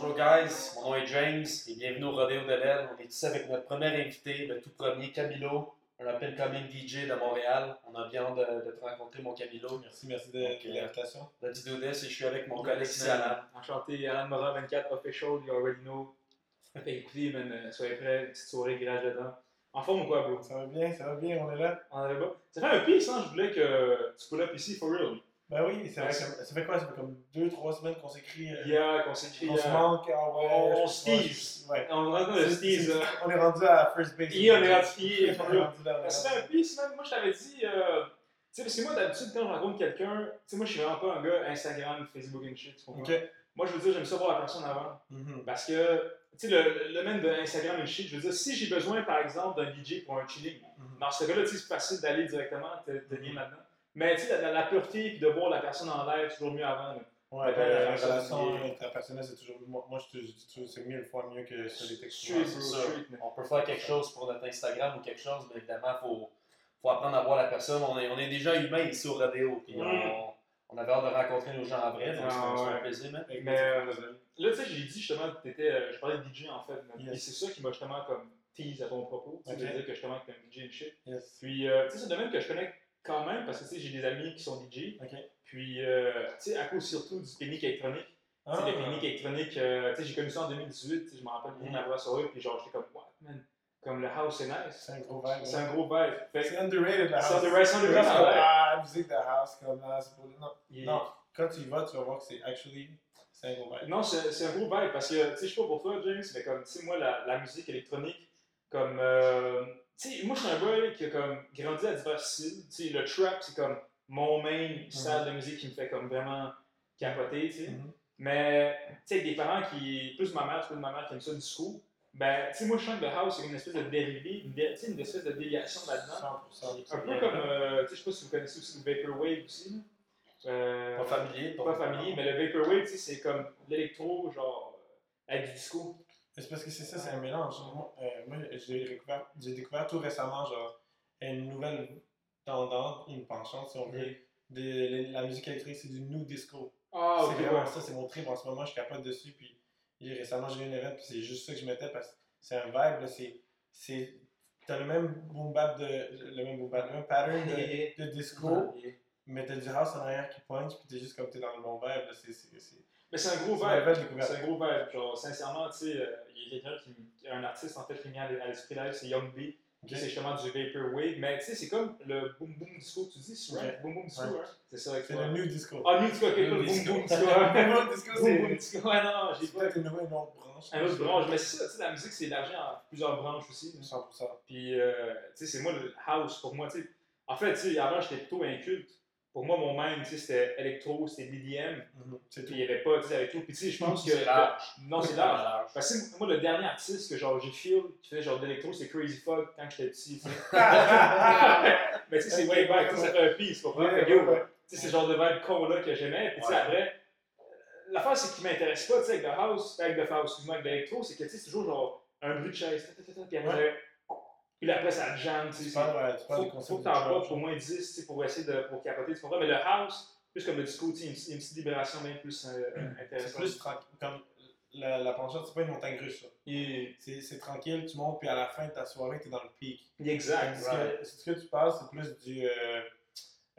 Bonjour guys, mon nom est James et bienvenue au Rodeo de l'aile. On est ici avec notre premier invité, le tout premier Camilo, un appel coming DJ de Montréal. On a bien hâte de, de te rencontrer, mon Camilo. Merci, merci de, Donc, de euh, l'invitation. Let's do this et je suis avec mon collègue ici, man. Alan. Enchanté, Alan Mora 24 official, you already know. Écoutez, man, euh, soyez prêts, petite soirée garage dedans. En forme ou quoi, bro? Ça va bien, ça va bien, on est là. On avait pas. Ça fait un pic, ça, je voulais que tu pull up ici, for real. Ben oui, c'est vrai, que- ça fait quoi? Ça fait comme 2-3 semaines qu'on s'écrit. euh, Yeah, qu'on s'écrit. on se euh, manque, ah ouais. on- on je- Ouais. On steez, c'est- euh, On est rendu à first base. Et on est rendu- est rendu est Ça fait un rendu man. Moi, je t'avais dit. euh, Tu sais, parce que moi, d'habitude, quand je rencontre quelqu'un, tu sais, moi, je suis vraiment pas un gars Instagram, Facebook and shit, tu comprends? Ok. Moi, je veux dire, j'aime ça voir la personne avant. Mhm. Parce que, tu sais, le, le même de Instagram et shit, je veux dire, si j'ai besoin, par exemple, d'un DJ pour un chilling, Mhm. dans ce cas-là, tu sais, c'est facile d'aller directement, te, te là-dedans. Mais, tu sais, la, la pureté puis de voir la personne en live, c'est toujours mieux avant. là. Ouais, ben, la la relation interpersonnelle, c'est toujours. Moi, moi, je te trouve c'est mille fois mieux que sur les textes. On peut faire quelque chose pour notre Instagram ou quelque chose, mais évidemment, il faut, faut apprendre à voir la personne. On est, on est déjà humain ici au Rodeo, puis Mm. on, on avait hâte de rencontrer nos gens en vrai, donc Ah, c'est un- ouais. plaisir, Mais, euh. Là, tu sais, j'ai dit justement que t'étais. euh, je parlais de DJ en fait. Yes. Et c'est ça qui m'a justement comme tease à ton propos. Tu sais, Ok. de dire que justement que t'es un DJ and shit. Yes. Puis, euh, tu sais, c'est un domaine que je connais quand même parce que, tu sais, j'ai des amis qui sont DJ. Ok. Puis, euh, tu sais, à cause surtout du technique électronique. Tu sais, Ah. les techniques électroniques, euh, tu sais, j'ai connu ça en 2018, tu sais, je me rappelle bien Mhm. d'avoir sur eux, puis genre, j'étais comme, what, man, comme le house, c'est nice. C'est un gros vibe. C'est un gros vibe. C'est underrated la house. C'est underrated, c'est underrated. Ah, la musique de house, comme là, c'est pour. Non. il- Non, quand tu y vas, tu vas voir que c'est actually. C'est un gros vibe. Non, c'est c'est un gros vibe parce que, tu sais, je sais pas pour toi, James, mais comme, tu sais, moi, la, la musique électronique, comme, euh, sais, moi, je suis un boy qui a comme grandi à divers styles. Tu sais, le trap, c'est comme mon main style de musique qui me fait comme vraiment capoter, tu sais. Mhm. Mais, tu sais, avec des parents qui, plus ma mère, plus ma mère qui aime ça du disco, ben, tu sais, moi, je que le house, c'est une espèce de dérivé, une, dé- tu sais, une espèce de déviation là-dedans. 100%. Un peu comme, euh, tu sais, je sais pas si vous connaissez aussi le Vaporwave aussi, là. Euh, Pas familier. pas familier, mais le Vaporwave, tu sais, c'est comme l'électro, genre, euh, avec du disco. C'est parce que c'est ça, c'est un mélange. Moi, euh, moi, j'ai découvert, découvert tout récemment, genre, une nouvelle tendance, une penchante, si on veut, de de la musique électrique, c'est du new disco. Ah, c'est vraiment ouais. ça, c'est mon trip en ce moment, je capote dessus. Puis et récemment, j'ai eu une event, puis c'est juste ça que je mettais parce que c'est un vibe, là, c'est. c'est T'as le même boom bap de. Le même boom bap, le même pattern de, de disco, mais t'as du house en arrière qui punch, puis t'es juste comme t'es dans le bon vibe, là, c'est. C'est- c'est- Mais c'est un gros C'est une vibe. C'est un gros vibe. Genre, sincèrement, tu sais, euh, il y a quelqu'un qui, un artiste en fait qui mis à l'esprit live, c'est Young B. Ok. C'est justement du Vaporwave. Mais tu sais, c'est comme le boom boom disco, tu dis, c'est right? Boom boom disco, hein? C'est ça, C'est le new disco. Ah, new disco, ok, le boom disco. boom disco. New disco, Boom boom c'est. disco, ouais, non, j'ai C'est pas. peut-être une, une autre branche. Un autre branche, mais c'est ça, tu sais, la musique c'est élargi en plusieurs branches aussi. là. 100%. Puis, euh, tu sais, c'est moi le house pour moi, tu sais. En fait, tu sais, avant j'étais plutôt inculte. Pour moi, mon sais, c'était électro, c'était. Mhm, Puis tout. il n'y avait pas, avec tout. Puis, tu sais, je pense que. C'est large. Non, c'est large. Parce que moi, le dernier artiste que genre j'ai feel qui faisait genre d'électro, c'est Crazy Fog quand j'étais petit. Mais tu sais, c'est way back, ça fait un piece, pour moi. C'est le genre de vibe con-là que j'aimais. Puis, tu sais, après, euh, l'affaire, c'est qu'il m'intéresse pas, tu sais, avec le house, avec le house, excuse-moi, avec l'électro, c'est que, tu sais, c'est toujours genre un bruit de chaise, puis après, puis après, ça jam, tu sais. Tu c'est- parles, ouais, tu parles faut, du faut que t'en portes au moins 10 tu sais, pour essayer de pour capoter, tu comprends? Mais le house, plus comme le disco, il y a une- petite libération bien plus euh, C'est intéressante. plus tranquille. Comme la, la penchante, c'est pas une montagne russe. Et- C'est c'est tranquille, tu montes, puis à la fin de ta soirée, t'es dans le pic. exact. Ce que, ce que tu parles, c'est plus du. Euh,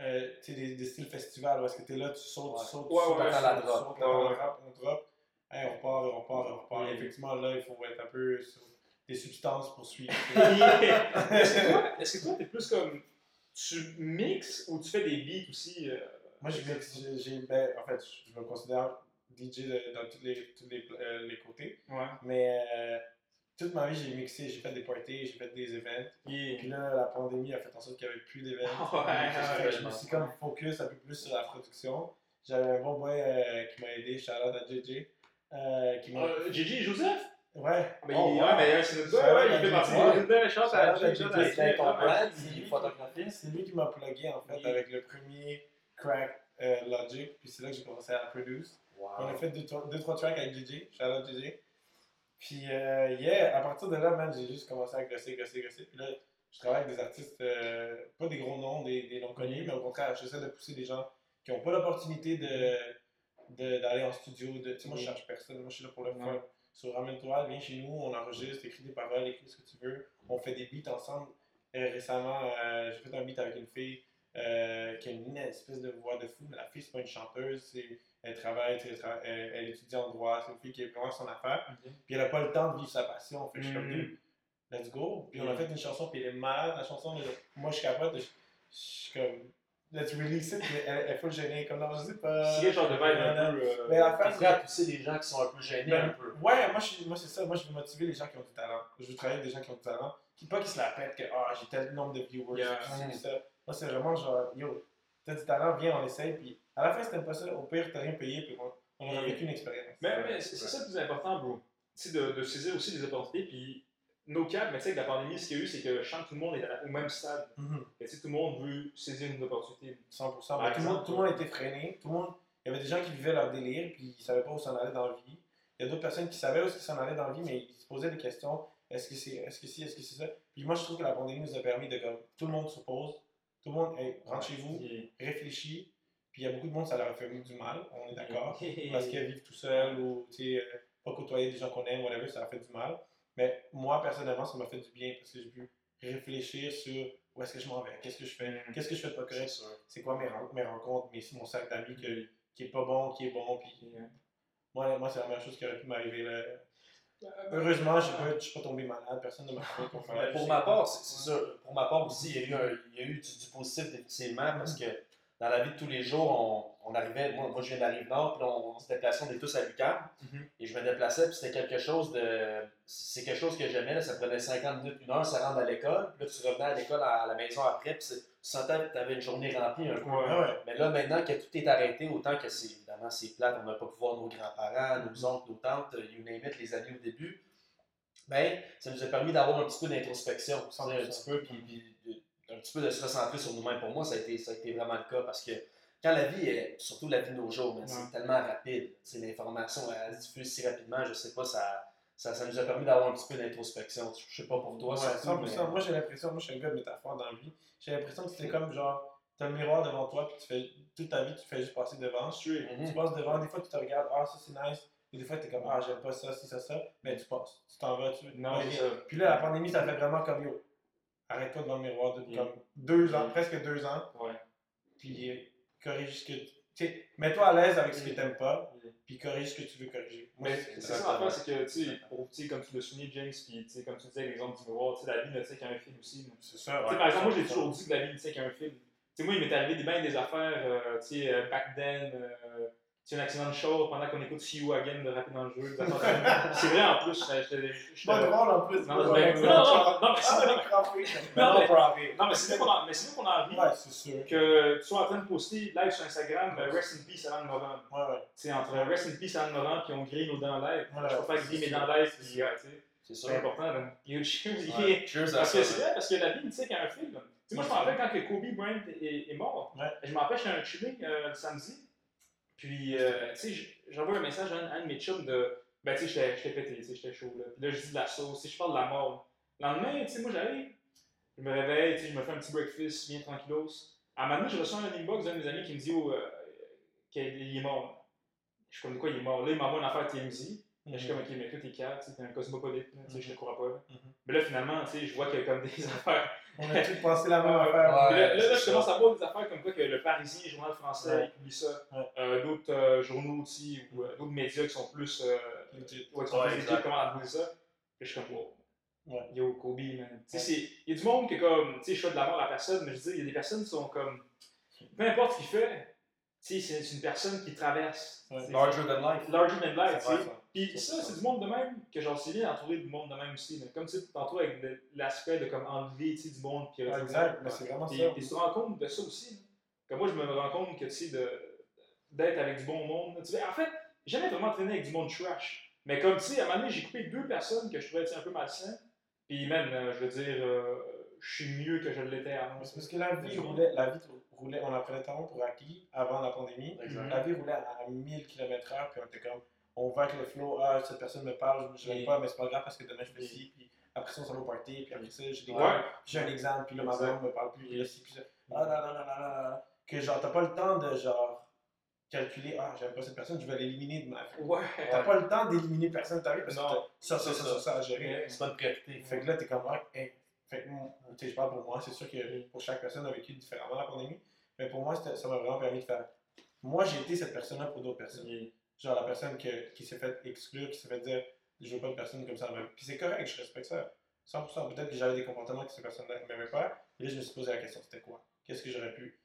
euh, tu sais, des, des styles festivals, où est-ce que t'es là, tu sautes, Ouais. tu sautes, tu sautes, ouais, sautes, Ouais, la drop, on drop. On repart, on repart, on repart. Effectivement, là, il faut être un peu sur des substances pour suivre. Est-ce que toi, t'es plus comme. Tu mixes ou tu fais des beats aussi? euh, Moi, j'ai, j'ai, j'ai- ben, en fait, je me considère DJ dans tous les, tous les, euh, les côtés. Ouais. Mais euh, toute ma vie, j'ai mixé, j'ai fait des parties, j'ai fait des events. Puis Et- là, la pandémie a fait en sorte qu'il n'y avait plus d'événements. Ouais, ouais, je me suis comme focus un peu plus sur la production. J'avais un bon boy euh, qui m'a aidé, out à JJ. qui m'a... Gigi Joseph? Ouais. Ah, Oh, il, wow. ouais, mais c'est notre gars, Ouais, ouais, il ouais, fait partie ouais. de belle chance à Ouais, ouais, ouais, ouais, C'est ton ouais, brand, ouais. il est photographiste. C'est lui qui m'a plugué en fait avec le premier crack euh, Logic. Puis c'est là que j'ai commencé à produire. On a fait deux, trois- deux, trois tracks avec shout out JJ. Puis, euh, yeah, à partir de là, man, j'ai juste commencé à gosser, gosser, gosser. Puis là, je travaille avec des artistes, euh, pas des gros noms, des, des noms connus, mais au contraire, j'essaie de pousser des gens qui n'ont pas l'opportunité de, de- d'aller en studio. De, tu sais, moi, je Mhm. cherche personne. Moi, je suis là pour le Ouais. fun. So, ramène-toi, viens chez nous, on enregistre, écris des paroles, écris ce que tu veux. On fait des beats ensemble. Euh, récemment, euh, j'ai fait un beat avec une fille euh, qui a une espèce de voix de fou, mais la fille, c'est pas une chanteuse. c'est- Elle travaille, elle, étudie en droit. C'est une fille qui est vraiment son affaire. Puis elle a pas le temps de vivre sa passion. Fait que je suis comme, dude, let's go. Puis on a Mhm. fait une chanson, puis elle est malade. La chanson, moi, je suis capable de. Je je suis comme, let's release it. Puis elle, elle est full gênée. Comme, non, je sais pas. Quel genre de vibe un peu. Mais la fin, prêt à pousser les gens qui sont un peu gênés ben, un peu. Ouais, moi, moi c'est ça. Moi, je veux motiver les gens qui ont du talent. Je veux travailler avec des gens qui ont du talent. Qui, pas qui se la pètent que ah, j'ai tel nombre de viewers. Yeah. ça. Moi, c'est vraiment genre, yo, t'as du talent, viens, on essaye. Puis à la fin, si t'aimes pas ça, au pire, t'as rien payé. Puis on, on Et- vécu une expérience. Mais, mais c'est c'est ça le plus important, bro. Sais, de, de saisir aussi des opportunités. Puis, no cap, mais tu sais, la pandémie, ce qu'il y a eu, c'est que je sens que tout le monde est au même stade. Mhm. Et tu sais, tout le monde veut saisir une opportunité. 100%. Par Ben, tout, le monde, exemple, tout le monde était freiné. Tout le monde, il y avait des gens qui vivaient leur délire puis ils savaient pas où s'en aller dans la vie. Il y a d'autres personnes qui savaient où ils s'en allaient dans la vie, mais ils se posaient des questions. Est-ce que c'est est-ce que si, est-ce que c'est ça? Puis moi, je trouve que la pandémie nous a permis de comme tout le monde se pose, tout le monde hey, rentre chez vous, réfléchit. Puis il y a beaucoup de monde, ça leur a fait du mal, on est d'accord. Parce qu'ils vivent tout seuls ou tu sais, euh, pas côtoyer des gens qu'on aime, whatever, ça leur fait du mal. Mais moi, personnellement, ça m'a fait du bien parce que j'ai pu réfléchir sur où est-ce que je m'en vais, qu'est-ce que je fais, Mhm. qu'est-ce que je fais de pas C'est correct, c'est quoi mes, mes rencontres, mes, mon sac d'amis que- qui est pas bon, qui est bon. Puis Puis, euh, moi, moi c'est la meilleure chose qui aurait pu m'arriver. là. Heureusement, je ne suis pas tombé malade, personne ne m'a malade. pour ma part, c'est ça. Pour ma part aussi, il y a eu, un- il y a eu du, du positif définitivement parce que dans la vie de tous les jours, on, on arrivait, moi, moi je viens de la Rive-Nord, puis on, on se déplaçait, on est tous à l'UQAM, Mhm. et je me déplaçais, puis c'était quelque chose de. C'est quelque chose que j'aimais, ça prenait 50 minutes, une heure, ça rentre à l'école, puis là tu revenais à l'école à, la maison après, puis sentais que tu avais une journée remplie un peu. Ouais. Ouais. Mais là, maintenant que tout est arrêté, autant que c'est évidemment c'est plate, on n'a pas pu voir nos grands-parents, nos oncles, nos tantes, you name it, les amis au début, ben, ça nous a permis d'avoir un petit peu d'introspection, un petit peu, puis, un petit peu de se recentrer sur nous-mêmes. Pour moi, ça a, été, ça a été vraiment le cas parce que quand la vie est, surtout la vie de nos jours, man, c'est tellement rapide, c'est l'information, elle se diffuse si rapidement, je sais pas, ça, ça, ça nous a permis d'avoir un petit peu d'introspection. Je sais pas pour toi, Ouais, surtout, 100%. mais- Moi, j'ai l'impression, moi, je suis un gars de métaphore dans la vie. J'ai l'impression que c'est comme genre, tu as le miroir devant toi, puis tu fais toute ta vie, tu fais juste passer devant. Straight. Mhm. Tu passes devant, des fois, tu te regardes, ah, ça c'est nice. Et des fois, tu es comme, ah, j'aime pas ça, si, ça, ça. Mais tu passes. Tu t'en vas, tu Non, ça. Puis là, la pandémie, ça fait vraiment comme yo. Arrête-toi devant le miroir depuis Mm. comme deux ans, Mm. presque deux ans. Ouais. Puis euh, corrige ce que. Tu sais, mets-toi à l'aise avec ce que t'aimes pas. Puis corrige ce que tu veux corriger. Moi, Mais c'est- ça l'affaire, c'est que, tu sais, pour- tu sais, comme tu l'as souligné, James, puis tu sais, comme tu disais, l'exemple du miroir, tu sais, la vie ne tient qu'un fil aussi. C'est ça, Tu sais, ouais. par exemple, moi, j'ai toujours dit que la vie ne tient qu'un fil. Tu sais, moi, il m'est arrivé des, bien des affaires, euh, tu sais, euh, back then, euh, sais, un accident de char pendant qu'on écoute See You Again de rapper dans le jeu. c'est vrai, en plus, C'est pas drôle en plus. Non, c'est non, non, non, mais Ah, c'est- crampée. Non, mais- c'est là qu'on en- mais c'est là qu'on en rit. Ouais, c'est sûr. Que tu sois en train de poster live sur Instagram, euh, Rest in Peace Alan Moran. Ouais, sais, entre Rest in Peace Alan Moran, puis on grille nos dents live. Je préfère griller mes c'est dents live, c'est puis. C'est C'est important, donc, cheers, Parce que c'est vrai, parce que la vie, tu sais, qu'il y a un film. Tu sais, moi, je me rappelle quand Kobe Bryant est, mort. Je me rappelle, j'étais un chilling euh, le samedi. Puis, euh, tu sais, j'envoie un message à un, à un de mes chums de. Ben, tu sais, j'étais- pété, tu sais, j'étais chaud. Là. Puis là, je dis de la sauce, je parle de la mort. Le lendemain, tu sais, moi, j'arrive, je me réveille, tu sais, je me fais un petit breakfast, bien tranquillos. À un moment donné, je reçois un inbox d'un de mes amis qui me dit oh, euh, qu'il est mort. Je suis quoi il est mort? Là, il m'envoie une affaire TMZ. Là, je suis comme, ok, mais toi, t'es calme, t'es un cosmopolite, tu sais, je te crois pas. Mhm. Mais là, finalement, tu sais, je vois qu'il y a comme des affaires. On a tous pensé la même affaire. Ouais. Là, là, là, je commence à voir des affaires comme quoi que le Parisien, Journal français, Ouais. il publie ça. Ouais. Euh, d'autres euh, journaux aussi, ou euh, d'autres médias qui sont plus. Euh, qui sont Ouais, plus éduqués comment aborder ça. Puis je suis comme, wow. Ouais. Yo, Kobe, man. Tu sais, il y a du monde qui, comme, tu sais, je souhaite de la mort à personne, mais je veux dire, il y a des personnes qui sont comme. Peu importe ce qu'il fait, tu sais, c'est une personne qui traverse. Larger than life. Larger than life, tu sais. Puis ça, c'est du monde de même que genre c'est bien d'entourer du monde de même aussi. là. Comme tu sais, tantôt avec l'aspect de comme enlever du monde. Puis, Ouais, Exact, mais c'est vraiment puis, ça. puis tu te rends compte de ça aussi. Comme moi, je me rends compte que tu sais, d'être avec du bon monde. Tu sais, en fait, j'ai jamais vraiment traîné avec du monde trash. Mais comme tu sais, à un moment donné, j'ai coupé deux personnes que je trouvais un peu malsains. Puis même, euh, je veux dire, euh, je suis mieux que je l'étais avant. C'est parce que la vie roulait, la vie roulait, on en prenait tellement pour acquis avant la pandémie. Exact. La vie roulait à 1000 km/h, puis on était comme, on va avec le flow, ah, cette personne me parle, je l'aime Et- pas, mais c'est pas grave parce que demain je fais ci, puis après ça on s'en va au party, puis après ça j'ai des Ouais. gars, puis j'ai un exemple, puis là ma blonde me parle plus, puis là ci, puis ça. Ah là là là là. Que genre, t'as pas le temps de genre calculer, ah, j'aime pas cette personne, je vais l'éliminer de ma vie. Ouais. T'as pas le temps d'éliminer personne de ta vie parce que ça, ça, ça, ça. à gérer. C'est pas une priorité. Fait que là, t'es comme, hey. Fait que, sais, je parle pour moi, c'est sûr que pour chaque personne a vécu différemment la pandémie, mais pour moi, ça m'a vraiment permis de faire. Moi, j'ai été cette personne-là pour d'autres personnes. Genre la personne que- qui s'est fait exclure, qui s'est fait dire, je veux pas de personne comme ça. Puis c'est correct, je respecte ça. 100%. Peut-être que j'avais des comportements que ces personnes-là m'aimaient pas. Et là, je me suis posé la question, c'était quoi? Qu'est-ce que j'aurais pu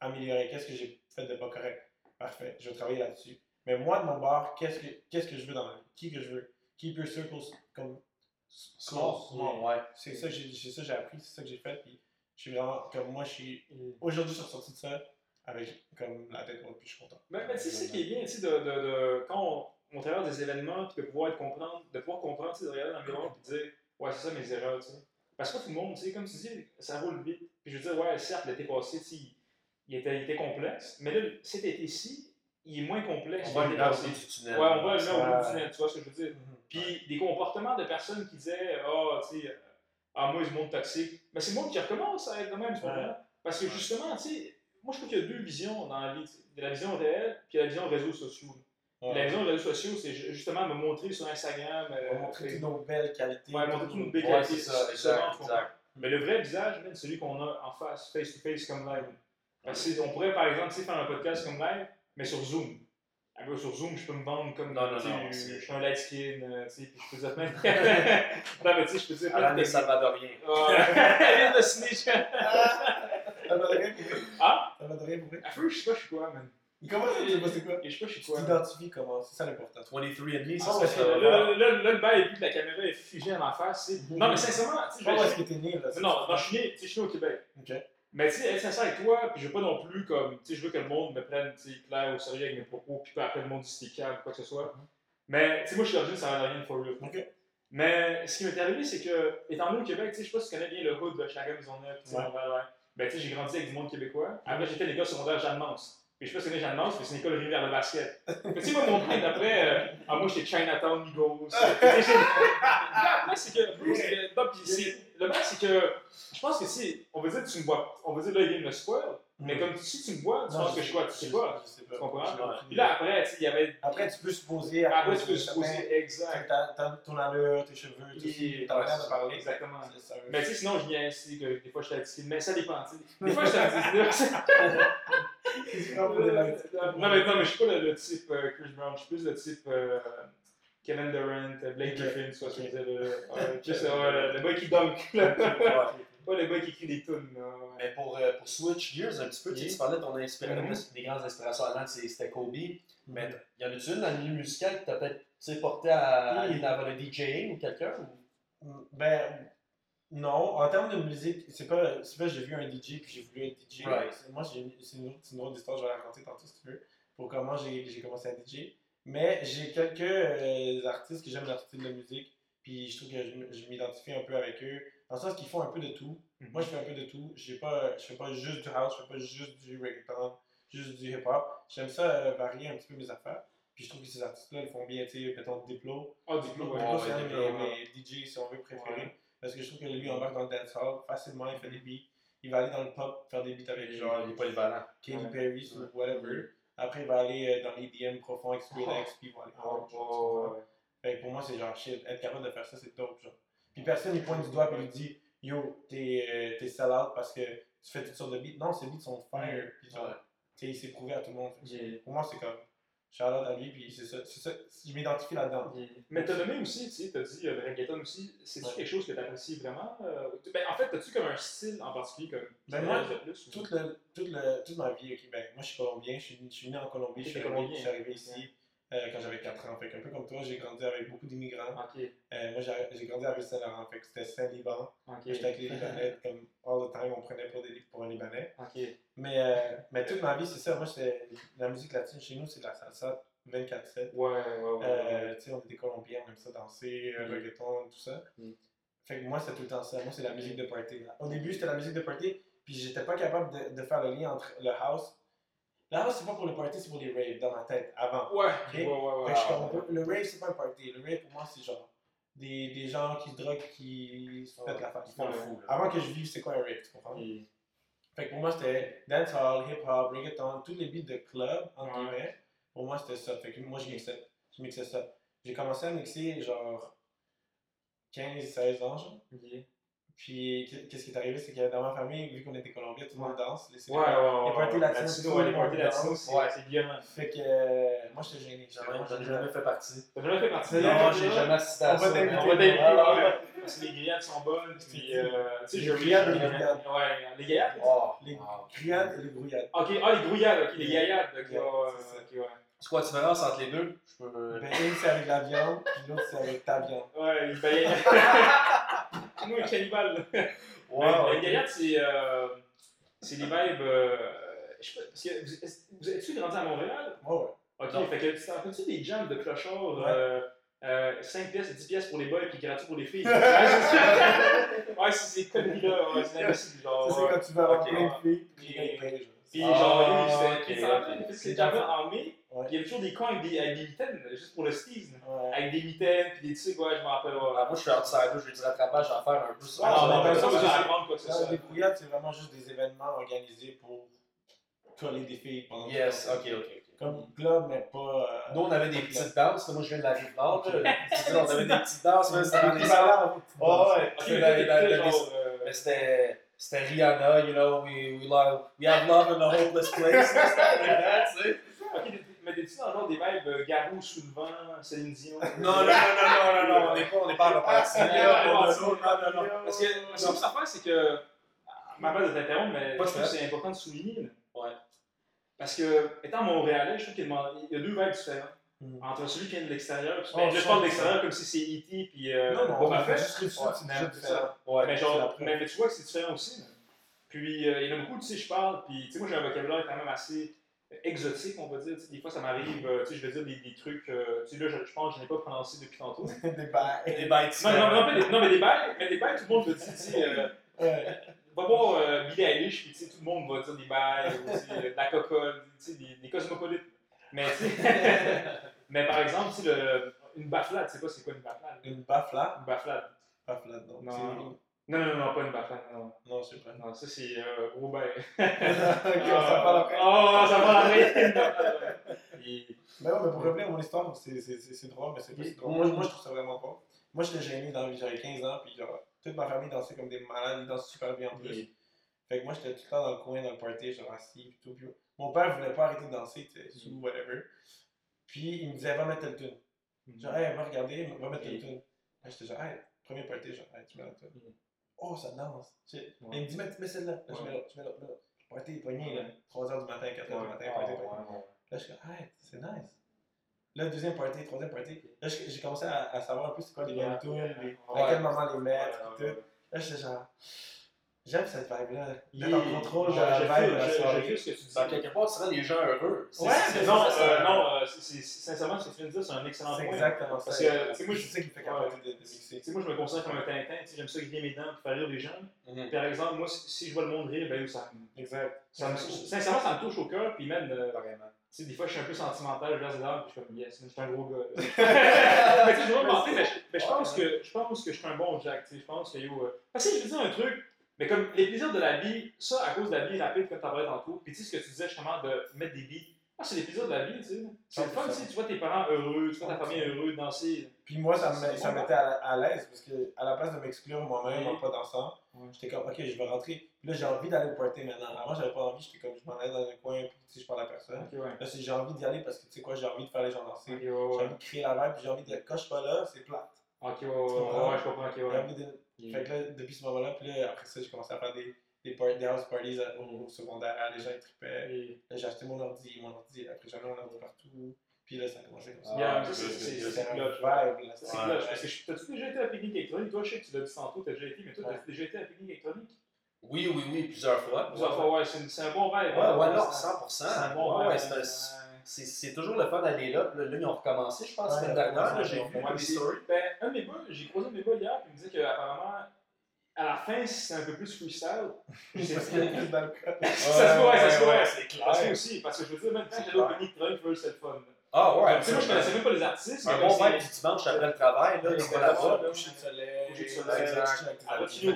améliorer? Qu'est-ce que j'ai fait de pas correct? Parfait, je vais travailler là-dessus. Mais moi, de mon bord, qu'est-ce que, qu'est-ce que je veux dans ma vie? Qui que je veux? Keep your circles comme Small, ouais. c'est ça que j'ai c'est ça que j'ai appris, c'est ça que j'ai fait. Puis je suis vraiment, comme moi, je suis. Aujourd'hui, je suis ressorti de ça avec comme la tête haute, puis je suis content. Mais, mais tu sais, c'est ça qui est bien, tu sais, de, de, de- quand on, on traverse des événements, puis de pouvoir être comprendre, de pouvoir comprendre, tu sais, de regarder dans le miroir, puis de dire, ouais, c'est ça mes erreurs, tu sais. Parce que pas tout le monde, tu sais, comme tu dis, ça roule vite. Puis je veux dire, ouais, certes, l'été passé, tu sais, il, était, il était complexe, mais là, cet été-ci, il est moins complexe. On l'été le nord passé. du tunnel. Ouais, on Ça- nord au bout du tunnel, tu vois ce que je veux dire. Mhm. Puis des comportements de personnes qui disaient Ah, tu sais, ah, moi, c'est le monde toxique. Mais c'est le monde qui recommence à être de même, tu Ouais. Parce que Ouais. justement, tu sais, moi, je trouve qu'il y a deux visions dans la vie. a la vision réelle, puis la vision réseaux sociaux. Ouais. La vision réseaux sociaux, c'est ju- justement me montrer sur Instagram. Euh, montrer toutes nos belles qualités. Ouais, montrer toutes nos belles Ouais, qualités. c'est ça, exact, exact. Mais le vrai visage, c'est celui qu'on a en face, face to face, comme live. Parce que, on pourrait, par exemple, faire un podcast comme live, mais sur Zoom. Ah, ben, sur Zoom, je peux me vendre comme Non, non, non, je suis un light skin, euh, tu sais, puis je peux dire plein de. non, mais tu sais, je peux dire Alan de de Salvadorien. Ouais, de snitch. Ça va de rien pour vrai. Ah? Ça va de rien pour vrai. À feu, je sais pas, je suis quoi, man. Comment ça, tu sais pas c'est quoi? Je sais pas, je suis Tu quoi. t'identifies comment? C'est ça l'important. 23andMe, Ah, ça, ouais, c'est c'est ça. Là, là, le bail, vu que la caméra est figée à ma face, tu sais. Non, mais sincèrement, tu Je sais, sais pas où est-ce je- que t'es né, là. Mais Non, non, je suis né, tu sais, je suis né au Québec. Ok. Mais tu sais, être sincère avec toi, puis je veux pas non plus comme, tu sais, je veux que le monde me prenne, tu sais, clair au sérieux avec mes propos, puis pas après le monde dise t'es calme, quoi que ce soit. Mais, tu sais, moi, je suis d'origine, ça va rien for real. Ok. Mais ce qui m'est arrivé, c'est que, étant né au Québec, tu sais, je sais pas si tu connais bien le hood de Chaga Maisonneuve, tu sais, Ouais. Montréal, ouais. Ben, tu sais, j'ai grandi avec du monde québécois. Après, j'étais à l'école secondaire Jeanne Mance. Puis je sais pas si connais Jeanne Mance, mais c'est une école rivière de basket. Mais tu sais, moi, mon point d'après, euh, ah, moi, j'étais Chinatown j'ai- Là, c'est que, c'est non, puis c'est- le mal, c'est que, je pense que si, on veut dire, tu me vois, on veut dire, là, il vient de me spoil, mais comme si tu me vois, tu Non, penses que je suis quoi, tu sais pas. Je sais pas. Tu comprends? Puis là, après, il y avait. Après, tu peux supposer. Après, tu peux supposer, exact. Ton allure, tes cheveux, tout. Ta manière de parler. Exactement. Mais tu sais, sinon, je viens ici, que des fois, je suis addictif, mais ça dépend, tu sais. Des fois, je suis lights. non, mais, non, mais je suis pas le, le type euh, Chris Brown, je suis plus le type euh, Kevin Durant, Blake. Griffin, tu vois ce que je dire. le- le, le boy qui dunk. Pas le boy qui écrit des tunes. là. Mais pour, euh, pour Switch Gears un petit peu, tu sais, tu parlais de ton inspiration, Mhm. des grandes inspirations Alan, c'est- c'était Kobe. Mais y en a-tu une dans le milieu musical qui t'a peut-être porté à aller dans le DJing ou quelqu'un ou... Ben, non. En termes de musique, c'est pas, pas j'ai vu un DJ puis j'ai voulu être DJ. Right. Moi, c'est une, autre- une autre histoire, je vais raconter tantôt si tu veux, pour comment j'ai commencé à DJ. Mais j'ai quelques euh, artistes que j'aime leur style de musique, puis je trouve que je, je m'identifie un peu avec eux, dans le sens qu'ils font un peu de tout. Mhm. Moi, je fais un peu de tout. J'ai pas, je fais pas juste du house, je fais pas juste du reggaeton, juste du hip-hop. J'aime ça euh, varier un petit peu mes affaires. Puis je trouve que ces artistes-là, ils font bien, tu sais, mettons Diplo. Ah, coup, Diplo, ouais. ouais, c'est un de Diplo, mes, ouais. DJ, si on veut, préférés. Ouais. Parce que je trouve que lui embarque dans le dancehall facilement, il fait des beats. Il va aller dans le pop, faire des beats avec Genre, il est polyvalent. Katy Ouais. Perry ou whatever. Mhm. Après, il va aller euh, dans l'EDM profond avec Skrillex, puis il va aller tu Oh, comprends? Fait que pour moi, c'est genre shit. Être capable de faire ça, c'est top, genre. Puis personne il pointe du doigt et lui dit Yo, t'es euh, sell-out parce que tu fais toutes sortes de beats. Non, ces beats sont fire. Puis genre, il s'est prouvé à tout le monde. Pour moi, c'est comme shout-out à lui, puis c'est ça. c'est ça. Je m'identifie là-dedans. Mais t'as nommé aussi, tu sais, t'as dit euh, le reggaeton aussi. C'est-tu Ouais. quelque chose que t'apprécies vraiment euh, ben, En fait, t'as-tu comme un style en particulier comme Ben moi, plus, ou- Toute, le, toute, le, toute ma vie au Québec. Moi, je suis colombien, je suis, je suis né en Colombie, je suis arrivé, je suis arrivé ok. ici euh, quand j'avais 4 ans. Fait qu'un peu comme toi, j'ai grandi avec beaucoup d'immigrants. Euh, moi, j'ai grandi à Ville-Saint-Laurent, fait que c'était Saint-Liban. ok, J'étais avec les Libanais, comme all the time, on prenait pour, des, pour un Libanais. Mais, euh, mais toute ma vie, c'est ça. Moi, la musique latine chez nous, c'est la salsa 24-7. Ouais, ouais, ouais. Tu sais, on était Colombiens, on aime ça danser, Mm. reggaeton, tout ça. Mm. Fait que moi, c'était tout le temps ça. Moi, c'est la musique de party. Au début, c'était la musique de party, puis j'étais pas capable de, de faire le lien entre le house. Le house, c'est pas pour le party, c'est pour les raves dans ma tête, avant. Ouais, ouais, ouais, ouais. Le rave, c'est pas un party. Le rave, pour moi, c'est genre des, des gens qui se droguent, qui se pètent la face. Avant que je vive, c'est quoi un rave, tu comprends? Et- Fait que pour moi, c'était dancehall, hip-hop, reggaeton, tous les beats de club, entre guillemets. Pour moi, c'était ça. Fait que moi, je mixais, je mixais ça. J'ai commencé à mixer genre 15, 16 ans, genre. Puis qu- qu'est-ce qui est arrivé, c'est que dans ma famille, vu qu'on était colombiens, tout le monde danse. Les Ouais, ouais, ouais. Les parties ouais. latinos, Latino, tout ouais, le les parties monde danse. c'est Ouais. c'est violent. Fait que euh, moi, j'étais gêné. J'en ai gêné. jamais fait partie. T'as jamais fait partie C'est Non, j'ai jamais assisté à On ça. va t'inviter. On va t'inviter, Ah, ouais. Parce que les grillades sont bonnes. Puis, euh, tu sais, Les je grillades les Ouais, grillades? les grillades? Oh, Les grillades et les brouillades. Ok, ah, les grouillades, ok, les gaillades. Ok, Ouais, ouais, c'est ouais. C'est quoi la différence entre les deux? Je peux... Ben, une, c'est avec la viande, puis l'autre, c'est avec ta viande. Ouais, les Moi, un cannibale. Wow, Les ok. gaillades, c'est. euh, C'est des vibes. euh, Je sais pas. parce que vous- Vous êtes-tu grandi à Montréal? Ouais, ouais. Ok, Non. fait que tu t'en des jams de clochards? Ouais. euh, euh, 5 pièces et 10 pièces pour les boys puis gratuit pour les filles? ouais, c'est ces conneries-là, ouais, c'est imbécile. Genre, Ça, c'est ouais. quand tu vas avoir plein de filles, puis Puis- paye, genre. Puis Ah, genre, lui, ok, c'était. Puis ça ok. rappelle, parce que C'est dans- en mai, Ouais. il y avait toujours des coins avec des, avec des mitaines, juste pour le steeze. là. Ouais. Avec des mitaines, puis des trucs, ouais, je m'en rappelle. Ouais. Ah, moi, je suis outsider, je vais du rattrapage à faire un peu ça. Ah, non, non, ça, ça, quoi que ce Non, soit. les brouillades, c'est vraiment juste des événements organisés pour coller des filles pendant Yes, ok, ok. ok. Comme club, mais pas. euh, Nous, on avait des petites danses. Moi, je viens de la rive nord. Tu sais, On avait des petites danses, mais c'était dans les. Oh, ouais. Euh, Mais c'était. C'était Rihanna, you know, we, we, love, we have love in a hopeless place. C'était like that, tu sais. T'es-tu dans le genre des vibes euh, Garou sous le vent, Céline Dion? Non, non, non, non, non, non, non, on n'est pas, on n'est pas à la partie. Ah, là. ouais, Non, non, non, non, non. Parce que ce que ça fait, c'est que. Ma base de t'interrompre, mais je trouve que c'est important de souligner. Ouais. Parce que, étant montréalais, je trouve qu'il y a a deux vibes différentes. Mm. Entre celui qui vient de l'extérieur, puis- Oh, ben, je parle de 100%. l'extérieur comme si c'est E.T. puis euh, Non, non, on fait Fett. juste Ouais, c'est déjà différent. Ouais. mais, genre, mais, mais tu vois que c'est différent aussi. Puis euh, il y en a beaucoup, tu sais, je parle, puis tu sais, moi j'ai un vocabulaire quand même assez exotique, on va dire. Tu sais, des fois, ça m'arrive, euh, tu sais, je vais dire des, des trucs, euh, tu sais, là, je, je pense que je n'ai pas prononcé depuis tantôt. Des bails. Des bêtes. Non, non, non, mais des, non, mais des bails, mais des bails, tout le monde veut dire, tu sais, euh, va voir euh, Billie Eilish, puis tu sais, tout le monde va dire des bails, ou, de la cocotte, tu sais, des, des cosmopolites. Mais mais par exemple, tu sais, le- une baflade, tu sais pas c'est quoi une baflade? Une bafla. Une baflade. Bafla, non. Non. C'est- Non, non, non, pas une baflade, non. Non, sais pas. Non, ça c'est euh, s'en parle après? Oh, ça parle après. Et- Mais pour revenir à mon histoire, c'est- c'est c'est- c'est drôle, mais c'est pas si drôle. Moi, moi, je trouve ça vraiment pas. Moi, j'étais gêné dans la vie, j'avais 15 ans, puis genre, toute ma famille dansait comme des malades, ils dansent super bien en plus. Fait que moi, j'étais tout le temps dans le coin, dans le party, genre assis, puis tout. Puis mon père voulait pas arrêter de danser, tu sais, sous whatever. Puis il me disait, va mettre telle tune. Genre, hey, va regarder, va mettre telle tune. J'étais genre, hey, premier party, genre, hey, tu mets la tune. Oh, ça danse. Ouais. Il me dit, mets, mets celle-là. Là, je mets l'autre, je mets l'autre, là. Ouais. 3h du matin, 4h du matin, ouais, pogné. ouais, ouais. Là, je suis comme, hey, c'est nice. Là, deuxième party, troisième party. Là, j'ai commencé à, à savoir un peu c'est quoi les bonnes tunes, à quel moment les mettre, et tout. Là, j'étais genre, j'aime cette vibe-là. Il D'être en contrôle de je- la vibe de la soirée. fais ce que tu dis. Dans quelque part, tu rends les gens heureux. Ouais, mais Non, euh, euh, sincèrement, ce que tu viens de dire, c'est un excellent point. exactement ça. Parce que, tu sais, moi, je- c'est ça qui me fait capoter de. Tu sais, moi, je me considère comme un tintin, tu sais, j'aime ça griller mes dents pour faire rire les gens. Mhm. Par exemple, moi, si, je vois le monde rire, ben, ça, me- Exact. sincèrement, ça me touche au cœur, puis même, euh, Vraiment. tu sais, des fois, je suis un peu sentimental, je des larmes, puis je suis comme, yes, je suis un gros gars. là. mais tu sais, je mais je- pense que je pense que je suis un bon Jack, tu sais, je pense que yo. euh, Parce que je veux dire un truc, mais comme les plaisirs de la vie, ça, à cause de la vie rapide, comme tu en parlais tantôt, puis tu sais, ce que tu disais justement de mettre des beats, ah, c'est les plaisirs de la vie, tu sais. C'est le fun, tu sais, tu vois tes parents heureux, tu vois ta famille heureux, danser. Puis moi, ça me, ça mettait à, à l'aise parce que à la place de m'exclure moi-même en pas dansant, j'étais comme, ok, je vais rentrer. Puis là, j'ai envie d'aller au party maintenant. Avant, j'avais pas envie, j'étais comme, je m'en allais dans un coin, puis tu sais, je parle à personne. Ouais. Là, c'est- j'ai envie d'y aller parce que tu sais quoi, j'ai envie de faire les gens danser. Ouais, J'ai envie de créer la vibe, puis j'ai envie de. Quand je suis pas là, c'est plate. Ok, ouais, ouais, je comprends, ok, ouais. Fait que là, depuis ce moment-là, puis là, après ça, j'ai commencé à faire des, des, par- des house parties à- au, au secondaire, les gens ils. Et- Là, j'ai acheté mon ordi, mon ordi, après j'avais mon ordi partout. Puis là, ça a commencé comme ça. Ah, Yeah, c'est- un vibe, là. C'est clutch. Parce que t'as-tu déjà été à la pique-nique électronique? Toi, je sais que tu l'as dit tantôt, t'as déjà été, mais toi, t'as déjà été à la pique-nique électronique? Oui, oui, oui, plusieurs fois. Plusieurs fois, ouais, c'est un bon rêve. Ouais, ouais, non, C'est 100%. un- c'est un bon Ouais, rêve. C'est c'est c'est toujours le fun d'aller là. Puis Là, ils ont recommencé, je pense, semaine dernière. J'ai vu des c'est- stories. Ben, un de mes gars, j'ai croisé un de mes gars hier, il me disait qu'apparemment, à la fin, c'est un peu plus freestyle. Sais Parce qu'il y a plus d'alcool. Ça se voit, ça se voit. c'est Parce que clair. aussi, parce que je veux dire, même C'est j'allais au clair. pique-nique électronique, c'est le fun. Ah ouais, Tu sais, moi, je connaissais même pas les artistes. Un mais bon c'est- du dimanche après le travail, là, c'est vas là-bas, là-bas. là, coucher de soleil, Coucher de soleil, avec tu vas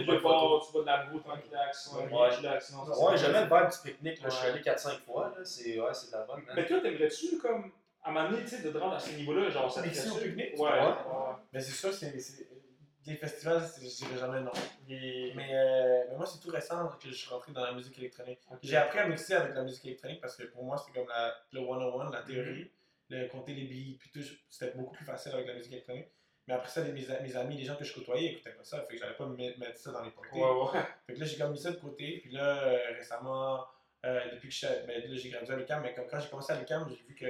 de la boue, tranquillax, ouais, Ouais. ça, j'aimais le vibe du pique-nique, là. Je suis allé 4-5 fois, là. C'est ouais, c'est de la bonne, hein. Mais toi, t'aimerais-tu, comme, à un moment donné, tu sais, de te rendre à ce niveau-là, genre, ça te Mixer au pique-nique, Ouais. Mais c'est sûr, c'est. c'est- Des festivals, c'est- je dirais jamais non. Et- Mais, euh, mais moi, c'est tout récent que je suis rentré dans la musique électronique. J'ai appris à mixer avec la musique électronique parce que pour moi, c'est comme la, le 101, la théorie. Le compter les beats, puis tout, c'était beaucoup plus facile avec la musique électronique. Mais après ça, les- mes, amis, les gens que je côtoyais, écoutaient pas ça. Fait que j'allais pas me mettre ça dans les parties. Ouais, ouais. Fait que là, j'ai comme mis ça de côté. Puis là, euh, récemment, euh, depuis que ben, j'ai gradué à l'UQAM, mais comme quand j'ai commencé à l'UQAM, j'ai vu que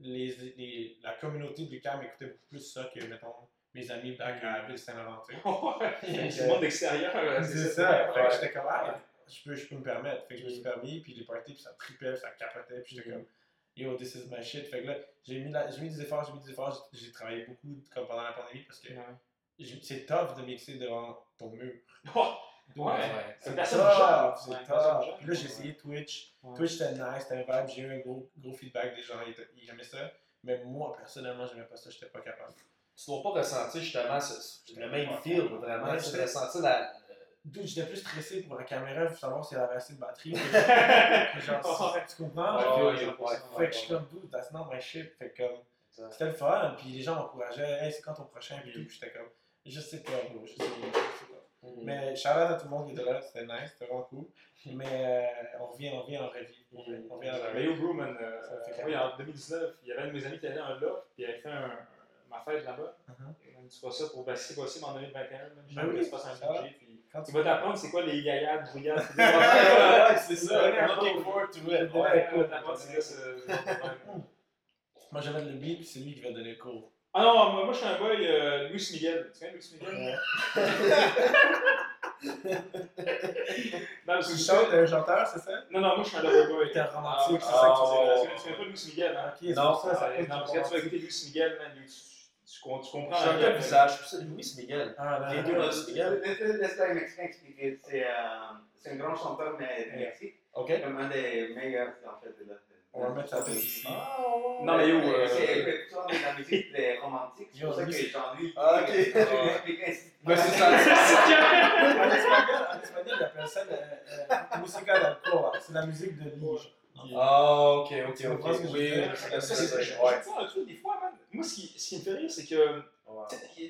les, les- la communauté de l'UQAM écoutait beaucoup plus ça que, mettons, mes amis back à Ville-Saint-Laurent. tu sais. Ouais. C'est le monde extérieur. C'est ça. Fait que j'étais comme, ah, je peux, je peux me permettre. Fait que je me suis permis, puis les parties, puis ça tripait, puis ça capotait, puis j'étais Mhm. comme, yo, this is my shit. Fait que là, j'ai mis, la- j'ai mis des efforts, j'ai mis des efforts, j'ai j'ai travaillé beaucoup comme pendant la pandémie parce que Ouais. j'ai- c'est tough de mixer devant ton mur. Oh, Ouais. C'est tough, c'est Ouais, tough. Puis là, j'ai essayé Twitch. Ouais. Twitch, c'était nice, c'était un vibe, j'ai eu un gros, gros feedback des gens, ils, aimaient ça. Mais moi, personnellement, j'aimais pas ça, j'étais pas capable. Tu dois pas ressentir justement ce, le même feel, vraiment. Ouais, tu ressentir la. J'étais plus stressé pour la caméra, pour savoir si elle avait assez de batterie. que genre, Ouais. tu comprends? Que- ouais, ouais, Fait que je suis comme, dude, that's not my shit. Fait que comme, c'était le fun, puis les gens m'encourageaient, hey, c'est quand ton prochain, puis tout, puis j'étais comme, je sais pas, bro, je sais pas, je sais pas. Mhm. Mais shout out à tout le monde qui était là, c'était nice, c'était vraiment cool. Mais euh, on revient, on revient en. On revient, on revient en vraie Mais vie. yo, bro, man, euh, oui, en 2019, il y avait un de mes amis qui allait à un loft, puis il avait fait un, ma fête là-bas. Et man, Tu vois ça pour, ben, si c'est possible en 2021, man, je Ben oui, c'est pas va. budget, Quand il tu va t'apprendre c'est quoi les gaillades, brouillades. Ouais, ouais, c'est ça. Looking forward to it. Ouais. Moi j'avais le beat, puis c'est lui qui va donner le cours. Ah non, moi, moi, je suis un boy, euh, Luis Miguel. Tu connais Luis Miguel? Non, Tu chantes un chanteur, c'est ça? Non, non, moi je suis un lover boy. T'es un romantique, Ah, c'est ah, ça que tu ah, dis. Tu connais pas Luis Miguel, hein? Non, ça, ça Ah, non, parce que quand tu vas écouter Luis Miguel, man, tu, tu, com- tu comprends. Je suis un la gars gueule. visage. C'est Louis Miguel. Ah, Les là, deux, là. Miguel. Laisse-moi m'expliquer. C'est euh, c'est un grand chanteur mais de Mexique, OK? comme un des meilleurs en fait. De la, On va mettre ça ici. Non, mais yo, euh, C'est de la musique de romantique. C'est pour ça que c'est- Jean-Louis. Ah, ok. Mais c'est ça. En espagnol, ils appellent ça le, euh, musica d'alcool. C'est la musique de Lige. Ah, ok, ok, ok. Oui, Ça, un truc, des fois, man, moi, ce qui, ce qui me fait rire, c'est que,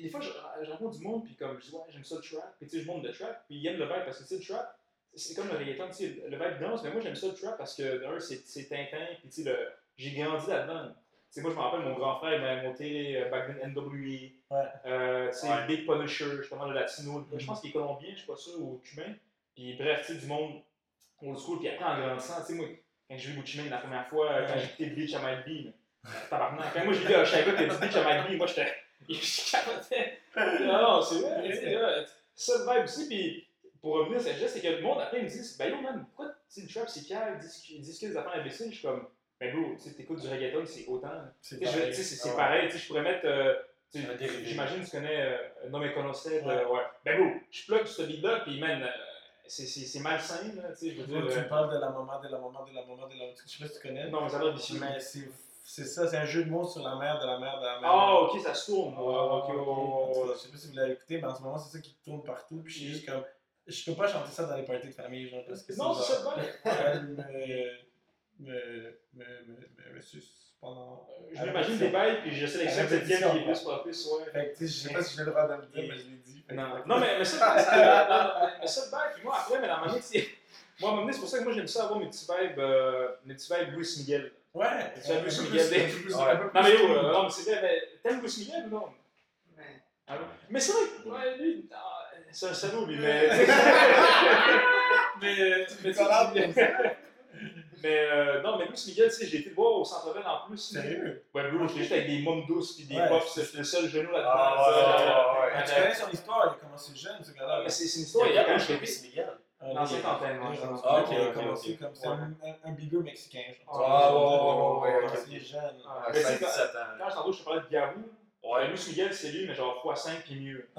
des fois, je, je rencontre du monde, puis comme, je dis, ouais, j'aime ça le trap, puis tu sais, je monte le trap, puis ils aiment le vibe, parce que, tu sais, le trap, c'est comme le reggaeton, tu sais, le vibe danse, mais moi, j'aime ça le trap, parce que, d'un, c'est c'est Tintin, puis tu sais, le- j'ai grandi là-dedans. Tu sais, moi, je me rappelle, mon grand frère, il m'avait monté euh, back then NWA, Ouais. euh, tu sais, Ouais. Big Punisher, justement, le latino, Mhm. je pense qu'il est colombien, je suis pas sûr, ou cubain, puis bref, tu sais, du monde old school, puis après, en grandissant, tu sais, moi, quand j'ai vu Gucci Mane la première fois, quand Ouais. j'ai écouté Bleach à là, tabarnak. Quand moi j'ai vu un chien qui a dit Bleach à B, moi j'étais. Je capotais. Non, non, c'est vrai. C'est ça le vibe aussi. Puis pour revenir à cette geste, c'est que le monde après ils me disent Ben yo, man, pourquoi tu le trap c'est fier, ils disent que des affaires imbéciles. Je suis comme Ben bro, tu t'écoutes du reggaeton, c'est autant. C'est pareil. tu sais, c'est Ah pareil. Je pourrais mettre. euh. J'imagine tu connais euh, Non mais connaissais. Ouais. Ben bro, je plug ce beat-là, puis man, euh, c'est- malsain, là. Tu sais, je veux dire. tu euh, parles de la maman, de la maman, de la maman, de la maman. Je sais pas si tu connais. Non, mais ça va vicieux. Mais c'est ça, c'est un jeu de mots sur la mère, de la mère, de la mère. Ah, ok, ça se tourne. Ah. Je sais pas si vous l'avez écouté, mais en ce moment, c'est ça qui tourne partout. Puis je suis juste comme. Je peux pas chanter ça dans les parties de famille, genre, parce que Non, c'est ça, me. me. me. me. me pendant. Je m'imagine des bails, puis je sélectionne Avec cette qui est plus propice, ouais. Fait que, tu sais, je sais pas si j'ai le droit de dire, mais je l'ai dit. Non, non mais, mais ça, mais ça, le bail, puis moi, après, mais dans ma vie, tu sais, moi, à un moment donné, c'est pour ça que moi, j'aime ça avoir mes petits vibes, euh, mes petits vibes Luis Miguel. Ouais, Tu as vu un peu ce plus- Miguel plus- Non, plus mais yo, euh, non, mais c'est vrai, mais t'aimes Luis Miguel ou non? Mais- Ah ouais. Mais c'est vrai, que, ouais, lui, ah, c'est un salaud, lui, mais. mais, mais, mais euh, non, mais Luis Miguel, tu sais, j'ai été le voir au centre-ville en plus. Sérieux? Ouais, bro, j'étais juste avec des mômes douces puis des Ouais. pops, c'était le seul genou là-dedans. Ah, ouais, ouais, tu connais son histoire, il a commencé jeune, ce gars-là. mais c'est c'est une histoire, il y a quand même même Louis Miguel. Dans cette antenne, ouais, ça. Ah, ok, il a commencé comme c'est un, bigger mexicain. genre. Ah, ouais, ouais, ouais, ouais, Quand ok. il est jeune. Ah, À mais tu sais, 16-17 ans. Quand je t'en je te parlais de Garou, Ouais. Miguel, c'est lui, mais genre x5 puis mieux.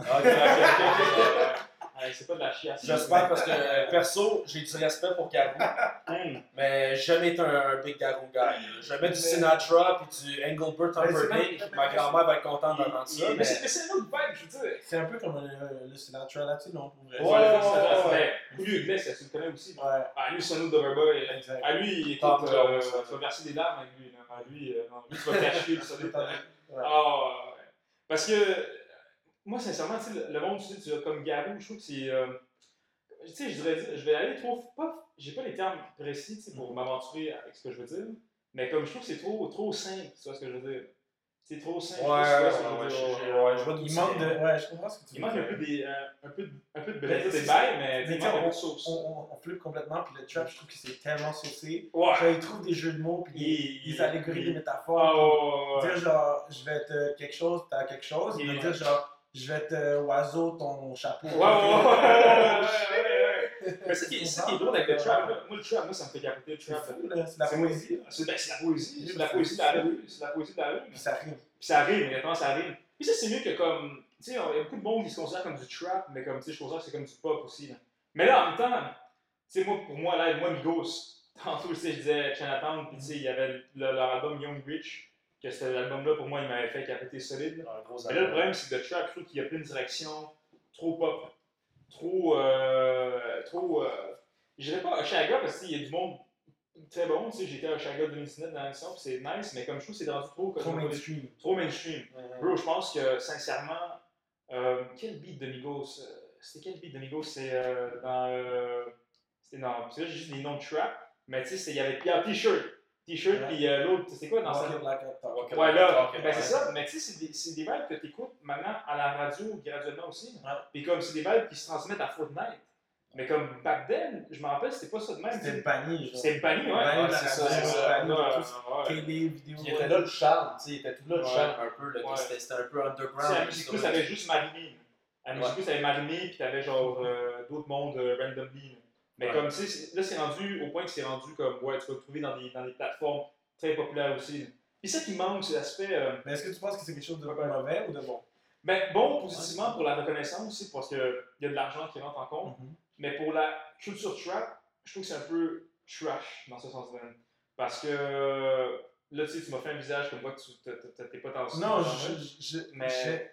Ah, c'est pas de la chiasse. J'espère parce que euh, perso, j'ai du respect pour Garou, Hum. mais j'ai jamais été un, un big Garou guy. Jamais du Sinatra puis du Engelbert Humperdinck. Ma grand-mère va être contente d'entendre ça. Mais Mais c'est mais c'est un autre vibe, je veux dire. C'est un peu comme euh, le Sinatra là-dessus, non? Pour vrai. Ouais, Ouais, ouais, ça, mais Iglesias, tu le connais aussi? Ouais, Ah, lui, c'est un autre Doverboy. exact. À lui, écoute, Tom euh, tu vas verser des larmes avec lui. lui, euh, lui, tu vas cacher le. Ouais. Ah. Parce que, moi, sincèrement, le, monde, tu sais, comme Garou, je trouve que c'est. euh, tu sais, je je vais aller trop. Pas, j'ai pas les termes précis pour m'aventurer avec ce que je veux dire, mais comme je trouve que c'est trop, trop simple, tu vois ce que je veux dire. C'est trop simple. Ouais, ouais, ouais, je- je- ouais, je vois Il manque de. Ouais, je comprends ce que tu Il manque veux un peu, dire. des, euh, un peu de, un peu de Mais bails, mais Mais on, flippe complètement, puis le trap, je trouve que c'est tellement saucé. Ouais. Genre, ils trouvent des jeux de mots, puis des, des allégories, des Ah, métaphores. ouais. Dire genre, je vais être quelque chose, t'as quelque chose. Il Il- va dire genre, je vais être euh, oiseau, ton chapeau. Ouais, ouais, ouais, ouais, ouais, ouais, ouais. Mais c'est qui- c'est ça qui est drôle avec le trap. Moi, le trap, moi, ça me fait capoter le C'est trap. là. C'est la poésie. C'est ben, c'est la poésie. C'est la poésie de la rue. C'est la poésie de la rue. Puis ça rime. Puis ça arrive, honnêtement, ça arrive. Puis ça, c'est mieux que comme. Tu sais, il y a beaucoup de monde qui se considère comme du trap, mais comme, tu sais, je considère que c'est comme du pop aussi. Là. Mais là, en même temps, tu sais, moi, pour moi, là, moi, Migos, tantôt, tu sais, je disais Chinatown, puis tu sais, il y avait le- leur album Young Rich, que cet album-là, pour moi, il m'avait fait capoter solide. Mais là, le problème, c'est que le trap, je trouve qu'il a plus une direction trop pop, trop. Euh, trop. Euh, je dirais pas Oshaga parce qu'il y a du monde très bon. Tu sais, j'étais à Oshaga 2019 dans l'émission, puis c'est nice, mais comme je trouve c'est rendu trop. Trop mainstream. trop mainstream. Bro, je pense que sincèrement, euh, quel beat de Migos euh, C'était quel beat de Migos? C'est euh, dans. Euh, c'était dans. C'est juste des noms de trap, mais tu sais, c'est- il y avait. Un t-shirt. T-shirt, puis euh, l'autre, c'était quoi dans ça talk. It Ouais, like là, ben c'est ça, mais tu sais, c'est des, c'est des vibes que tu écoutes maintenant à la radio graduellement aussi. Puis comme c'est des vibes qui se transmettent à Fortnite. Mais comme back then, je me rappelle, c'était pas ça de même. C'était le panier, genre. C'était le panier, ouais. Panier Ouais, la c'est ça, c'est ça. panier tout. ouais. Télé, vidéo. Puis il était là le charme, tu sais, il était tout là le charme un peu, c'était un peu Tu sais, à underground. Musique ça. T'avais juste Marimé. À Musique Ouais. Plus, t'avais Marimé, puis t'avais genre euh, d'autres mondes euh, randomly. Mais Ouais. comme, tu sais, là, c'est rendu au point que c'est rendu comme, ouais, tu vas le trouver dans des, dans des plateformes très populaires aussi. Puis ça qui manque, c'est l'aspect. euh, Mais est-ce que tu penses que c'est quelque chose de mauvais ou de bon? ben, bon, positivement pour la reconnaissance aussi, parce qu'il y a de l'argent qui rentre en compte. Mais pour la culture trap, je trouve que c'est un peu trash dans ce sens-là. Parce que là, tu sais, tu m'as fait un visage comme quoi tu t'es- pas dans Non, je- je- Mais-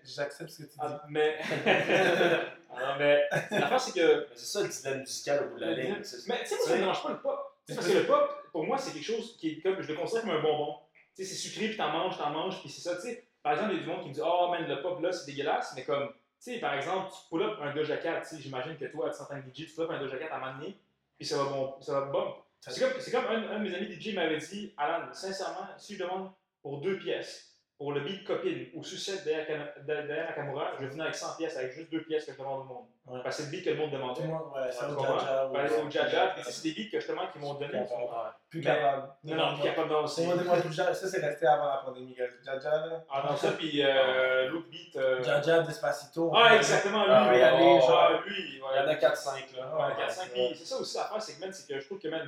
je- j'accepte ce que tu dis. Ah, mais. Ah, non, mais l'affaire, c'est que. Mais c'est ça le dilemme musical au bout de la ligne. Mais tu sais, moi, ça me dérange pas le pop. Tu sais, parce que le pop, pour moi, c'est quelque chose qui est comme. Je le considère comme un bonbon. Tu sais, c'est sucré, puis t'en manges, t'en manges, puis c'est ça. Tu sais, par exemple, il y a du monde qui me dit Oh, man, le pop là, c'est dégueulasse. Mais comme, tu sais, par exemple, tu pull up un Doja Cat, tu sais, j'imagine que toi, tu t'entends DJ, tu pull up un Doja Cat à un moment donné, puis ça va bon. Ça va bon. C'est comme, c'est comme un, un de mes amis DJ m'avait dit Alan, sincèrement, si je demande pour deux pièces, pour le beat copine ou sucette derrière, derrière Nakamura, je vais venir avec 100 pièces, avec juste deux pièces que je demande au monde. Ouais. Parce que c'est le beat que le monde Tout demandait. le monde, ouais, Tu au? Jaja. Au Jaja, c'est des beats que justement qu'ils m'ont donné. Plus capable. Non, non, puis capable d'en aussi. C'est moi, plus Jaja. Ça, c'est resté avant la pandémie, guys. Jaja, là. Ah non, ça, puis euh, l'autre beat. euh, Jaja, Despacito. Ah, exactement, lui. Ah, lui, oui, aller, oh, genre, ouais. lui. Il y en a 4-5 là. Ouais, 4-5. Puis c'est ça aussi l'affaire, c'est que, man, c'est que je trouve que, man,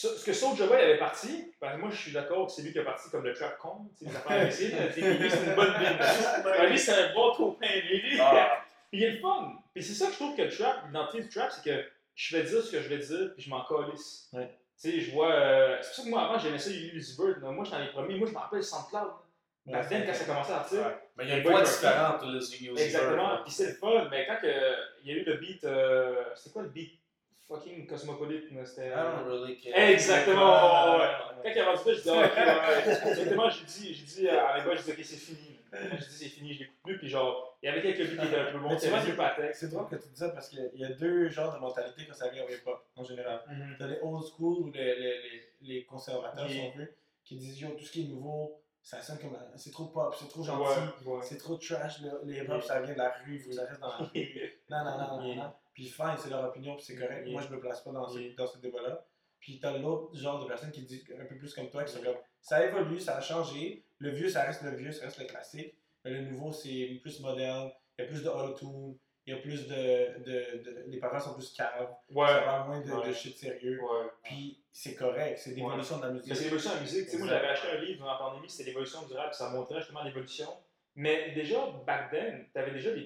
ce ce que Soulja Boy avait parti, parce que moi je suis d'accord que c'est lui qui a parti comme le trap con, sais, les affaires imbéciles, là, c'est une bonne. Ouais, Lui c'est un bon copain, lui. Ah, Puis il est le fun. Puis c'est ça que je trouve que le trap, l'identité du trap, c'est que je vais dire ce que je vais dire, puis je m'en calisse. Ouais. Tu sais, je vois. euh, c'est pour ça que moi avant j'aimais ça, Ulysse Bird. là. Moi j'étais dans les premiers, moi je me rappelle SoundCloud. Ouais, Back then, quand ça commençait à partir. ouais. Mais il y a une voix différente, Ozzy Exactement, puis c'est le fun, mais quand que, il y a eu le beat, euh, c'était quoi le beat? Fucking cosmopolite, c'était... I don't really care. Exactement, ouais, ouais. Quand il a rendu ça, je dis, ah, ok, ouais, ouais. Exactement, j'ai dit, j'ai dit à mes gars, je dis, ok, c'est fini. Je dis, c'est fini, je l'écoute plus, puis genre, il y avait quelques beats qui étaient un peu bons, c'est vrai, c'est-. C'est drôle que tu dis ça parce qu'il y a deux genres de mentalités quand ça vient au hip-hop, en général. Mhm. T'as les old school ou les, les, les, les conservateurs, si on veut, qui disent yo, tout ce qui est nouveau, ça sonne comme c'est trop pop, c'est trop gentil, Ouais, ouais. c'est trop trash, le- les hip-hop ça vient de la rue, ça reste dans la rue. Non, non, non, non, non. Puis fine, c'est leur opinion, puis c'est correct. Yeah. Moi, je me place pas dans, ce, Yeah. dans ce débat-là. Puis t'as l'autre genre de personnes qui disent un peu plus comme toi, qui sont comme ça évolue, ça a changé. Le vieux, ça reste le vieux, ça reste le classique. Mais le nouveau, c'est plus moderne. Il y a plus de auto-tune. Il y a plus de, de, de- Les paroles sont plus caves. Ouais, Ça parle moins de, Ouais. de shit sérieux. ouais. Puis c'est correct, c'est l'évolution de la musique. C'est l'évolution de la musique. Tu sais, moi, j'avais acheté un livre dans la pandémie, c'était l'évolution du rap, ça montrait justement l'évolution. Mais déjà, back then, t'avais déjà des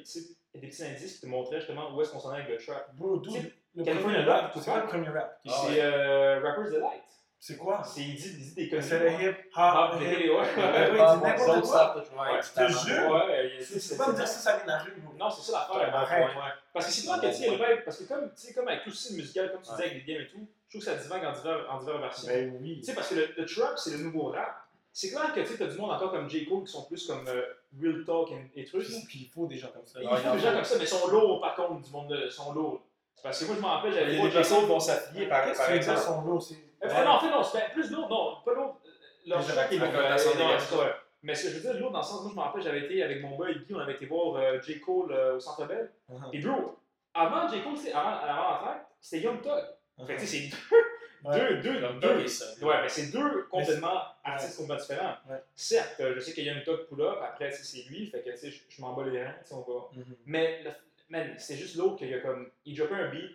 petits, des petits indices qui te montraient justement où est-ce qu'on s'en allait avec le trap. Bro, C'est- le California premier Rap, c'est quoi le premier rap? Ah c'est ouais. euh, Rapper's Delight. C'est quoi? C'est, il dit, il dit des conneries. C'est le hip Ah, hop. hip- ouais, ouais. Ouais, Ouais, il dit n'importe quoi. ça, ouais, Ouais, ouais, je te jure. C'est- pas me dire ça, ça vient de la rue. Non, c'est ça l'affaire. Arrête. Ouais, ouais. Parce que c'est toi qui as dit le vibe, parce que comme, tu sais, comme avec tout le style musical, comme tu disais avec les games et tout, je trouve que ça divague en divers, en divers versions. Ben oui. Tu sais, parce que le, le trap, c'est le nouveau rap. C'est clair que tu as du monde encore comme J. Cole qui sont plus comme euh, real talk et, et trucs. Puis il faut des gens comme ça. Il faut des gens mais- comme ça, mais ils sont lourds par contre, du monde de, sont lourds. C'est Parce que moi, je m'en rappelle, j'avais des personnes qui vont s'affilier par, exemple. son lot? C'est. Euh, non, en fait, non, c'est plus lourd, non, pas lourd. Leur Déjà, track est lourd. euh. Mais ce que je veux dire, lourd dans le sens, moi, je me rappelle, j'avais été avec mon boy Guy, on avait été voir euh, J. Cole euh, au Centre Bell. Uh-huh. Et bro, avant J. Cole, c'est- avant, avant c'était Young Thug. Fait que tu sais, c'est deux. Deux, deux, Comme deux. Ouais, mais c'est deux complètement artistes complètement différents. Certes, euh, je sais qu'il y a une talk pull-up, après, c'est lui, fait que, tu sais, je, je m'en bats les reins, tu sais, on va. Mhm. Mais, man, c'est juste l'autre qu'il y a comme. Il dropait un beat,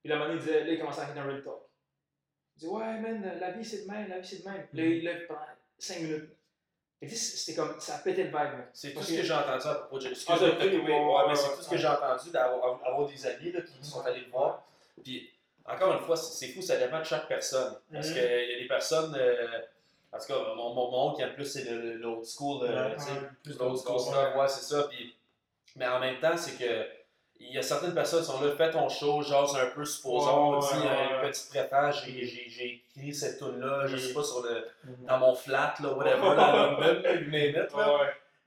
puis la monnaie il disait, là, il commençait à faire un real talk. Il dit, ouais, man, la vie c'est de même, la vie c'est de même. Là, il lève pendant 5 minutes. C'était comme. Ça pétait le vibe. C'est tout ce que j'ai entendu à propos de Ah, Excuse-moi mais c'est tout ce que j'ai entendu d'avoir avoir des amis là, qui sont allés le voir. Puis, encore une fois, c'est fou, ça dépend de chaque personne. Parce Mhm. qu'il y a des personnes. euh, en tout cas, mon, mon, qui aime plus, c'est l'old school. euh, Ouais, tu sais, ouais, plus l'old d'old school stuff, ouais, c'est ça. Puis, mais en même temps, c'est que. Il y a certaines personnes qui sont là, fais ton show, jase un peu, supposons, Ouais, dis ouais, ouais. une petite préface, j'ai- écrit cette tune-là, je Oui. sais pas, sur le, Mhm. dans mon flat, là, whatever, là, you name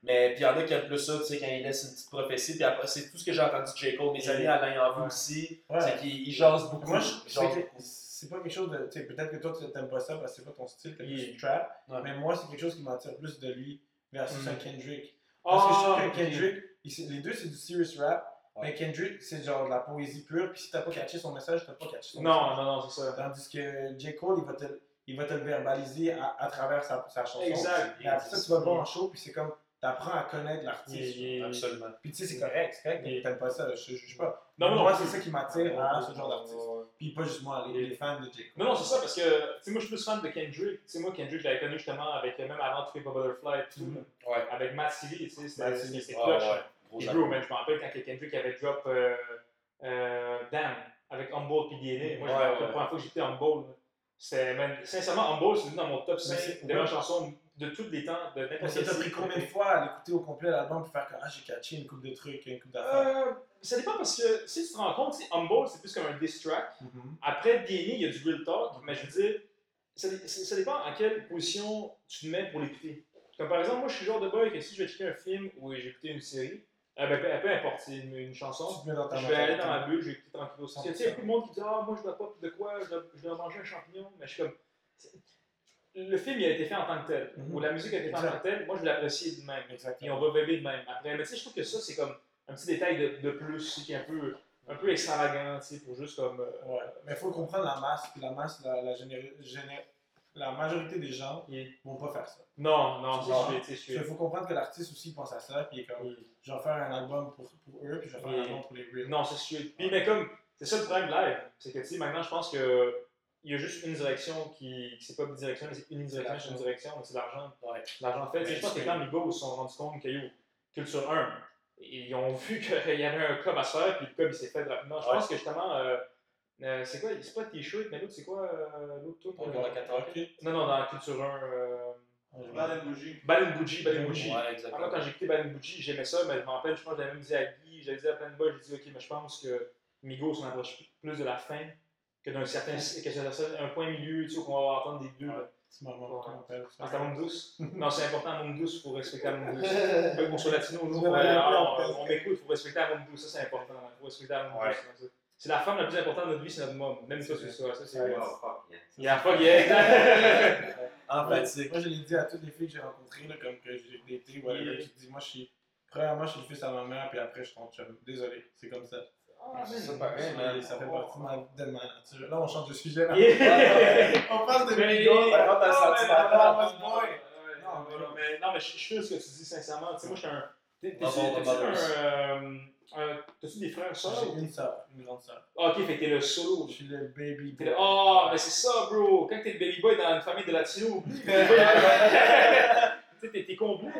Mais puis il y en a qui aiment plus ça, tu sais, quand ils laissent une petite prophétie. Puis après, c'est tout ce que j'ai entendu de J. Cole. Mes amis Alain en aussi, Ouais. c'est qu'ils ils jasent beaucoup. Moi, je- c'est que- pas quelque chose de. Tu sais, peut-être que toi, tu t'aimes pas ça parce que c'est pas ton style, t'aimes plus trap. Ouais. Mais moi, c'est quelque chose qui m'attire plus de lui versus un Kendrick. Parce que je trouve Ah, que. Kendrick, il- les deux, c'est du serious rap. Ouais. Mais Kendrick, c'est genre de la poésie pure. Puis si t'as pas catché son message, t'as pas catché son Non, message. non, non, c'est ça. Tandis que J. Cole, il va te, il va te le verbaliser à, à travers sa, sa chanson. Exact. Et après ça, tu vas le voir en show, puis c'est comme, t'apprends à connaître l'artiste. Il- Absolument. Puis tu sais, c'est correct, c'est correct, Il- t'aimes pas ça, je juge pas. Non, Mais non, moi, non. c'est ça qui m'attire à ce genre d'artiste. Puis pas juste moi, les, fans de J. Non, non, c'est ça, parce que, tu sais, moi, je suis plus fan de Kendrick. Tu sais, moi, Kendrick, je l'avais connu justement avec, même avant Trip of Butterfly et tout, Mhm. Ouais. avec Matt Seeley, tu sais, c'était clutch. amour. bro, man, je me rappelle quand Kendrick avait drop euh, euh, Damn avec Humble puis DNA. Moi, je me Ouais, rappelle la première fois que j'écoutais Humble. C'était, sincèrement, Humble, c'est venu dans mon top 5 c'est- des ouais. De tous les temps, de n'importe ça t'a pris combien de fois à l'écouter au complet l'album pour faire que ah, j'ai catché une coupe de trucs, une coupe d'affaires? Euh, ça dépend parce que si tu te rends compte, Humble, c'est plus comme un diss track. Mhm. Après DNA, il y a du real talk, mais je veux dire, ça, ça- ça dépend à quelle position tu te mets pour l'écouter. Comme par exemple, moi, je suis le genre de boy que si je vais checker un film ou j'ai écouté une série, euh, ben, peu, peu importe, c'est une, une chanson, Tu te mets dans ta je vais aller dans ma bulle, je vais écouter tranquillement. Parce que tu sais, il y a beaucoup de monde qui dit Ah, moi, je dois pas de quoi, je dois, je dois manger un champignon. Mais je suis comme. Le film, il a été fait en tant que tel, Mhm. ou la musique a été faite en tant que tel, moi, je vais l'apprécier de même. Exactement. Et on va vibrer de même. Après, mais tu sais, je trouve que ça, c'est comme un petit détail de, de plus, qui est un peu, un peu extravagant, tu sais, pour juste comme. euh, Ouais. Mais il faut comprendre la masse, puis la masse, la, la, géné- géné- la majorité des gens il- vont pas faire ça. Non, non, c'est suis- Il faut comprendre que l'artiste aussi pense à ça, puis il est comme, il- je vais faire un album pour, pour eux, puis je vais faire un album pour les real. Non, c'est sûr. Puis, mais comme, c'est ça le problème de live. C'est que, tu sais, maintenant, je pense que il y a juste une direction qui. C'est pas bidirection, mais c'est une direction, c'est une direction, mais c'est l'argent. Ouais. L'argent fait. Je pense que quand Migos se sont rendus compte que, yo, Culture 1, ils ont vu qu'il y avait un club à se faire, puis le club, il s'est fait rapidement. Je Ouais. pense que justement. euh, euh, c'est quoi C'est pas T-shirt, mais l'autre, c'est quoi euh, l'autre tour Encore la 14. Non, non, dans Culture 1. Euh... Bad Bougie. Ballon Bougie, Ballon Bougie. Ouais, moi, exactement. quand j'ai écouté Ballon Bougie, j'aimais ça, mais je me rappelle, je pense que j'avais même dit à Guy, j'avais dit à plein de boys, j'ai dit, ok, mais je pense que Migos s'en approche plus de la fin que d'un certain, que c'est un point milieu, tu sais, qu'on va attendre des deux. C'est à Monde Douce Non, c'est important à Monde Douce, il faut respecter à Monde Douce. Fait qu'on soit latino, nous, on, m'écoute, il faut respecter à Monde Douce, ça c'est important, il faut respecter à Monde Ouais. Douce. C'est la femme la plus importante de notre vie, c'est notre mom. Même ça, c'est ça. ça c'est Ouais. Oh, fuck, yeah. Il y a fuck yeah. En c'est. Moi, je l'ai dit à toutes les filles que j'ai rencontrées, là, comme que j'ai daté, whatever, Yeah. tu te dis, moi, je suis. Premièrement, je suis le fils à ma mère, puis après, je suis ton chum. Désolé, c'est comme ça. Ah, C'est man. ça pareil, man. ça fait partie de ma, de ma nature. Là, on change de sujet. Là. Yeah. on parle de Mais- Migos, rentre dans le Non, mais mais mais- mais, mais je, je fais ce que tu dis sincèrement. Tu sais, moi, je suis un. Euh, un- T'as-tu des frères, sœurs? J'ai une soeur, une grande soeur. Ah, ok, fait que t'es le solo. Je suis le baby. Boy. le- Oh, mais c'est ça, bro. Quand t'es le baby boy dans une famille de latinos. Tu sais, t'es complet.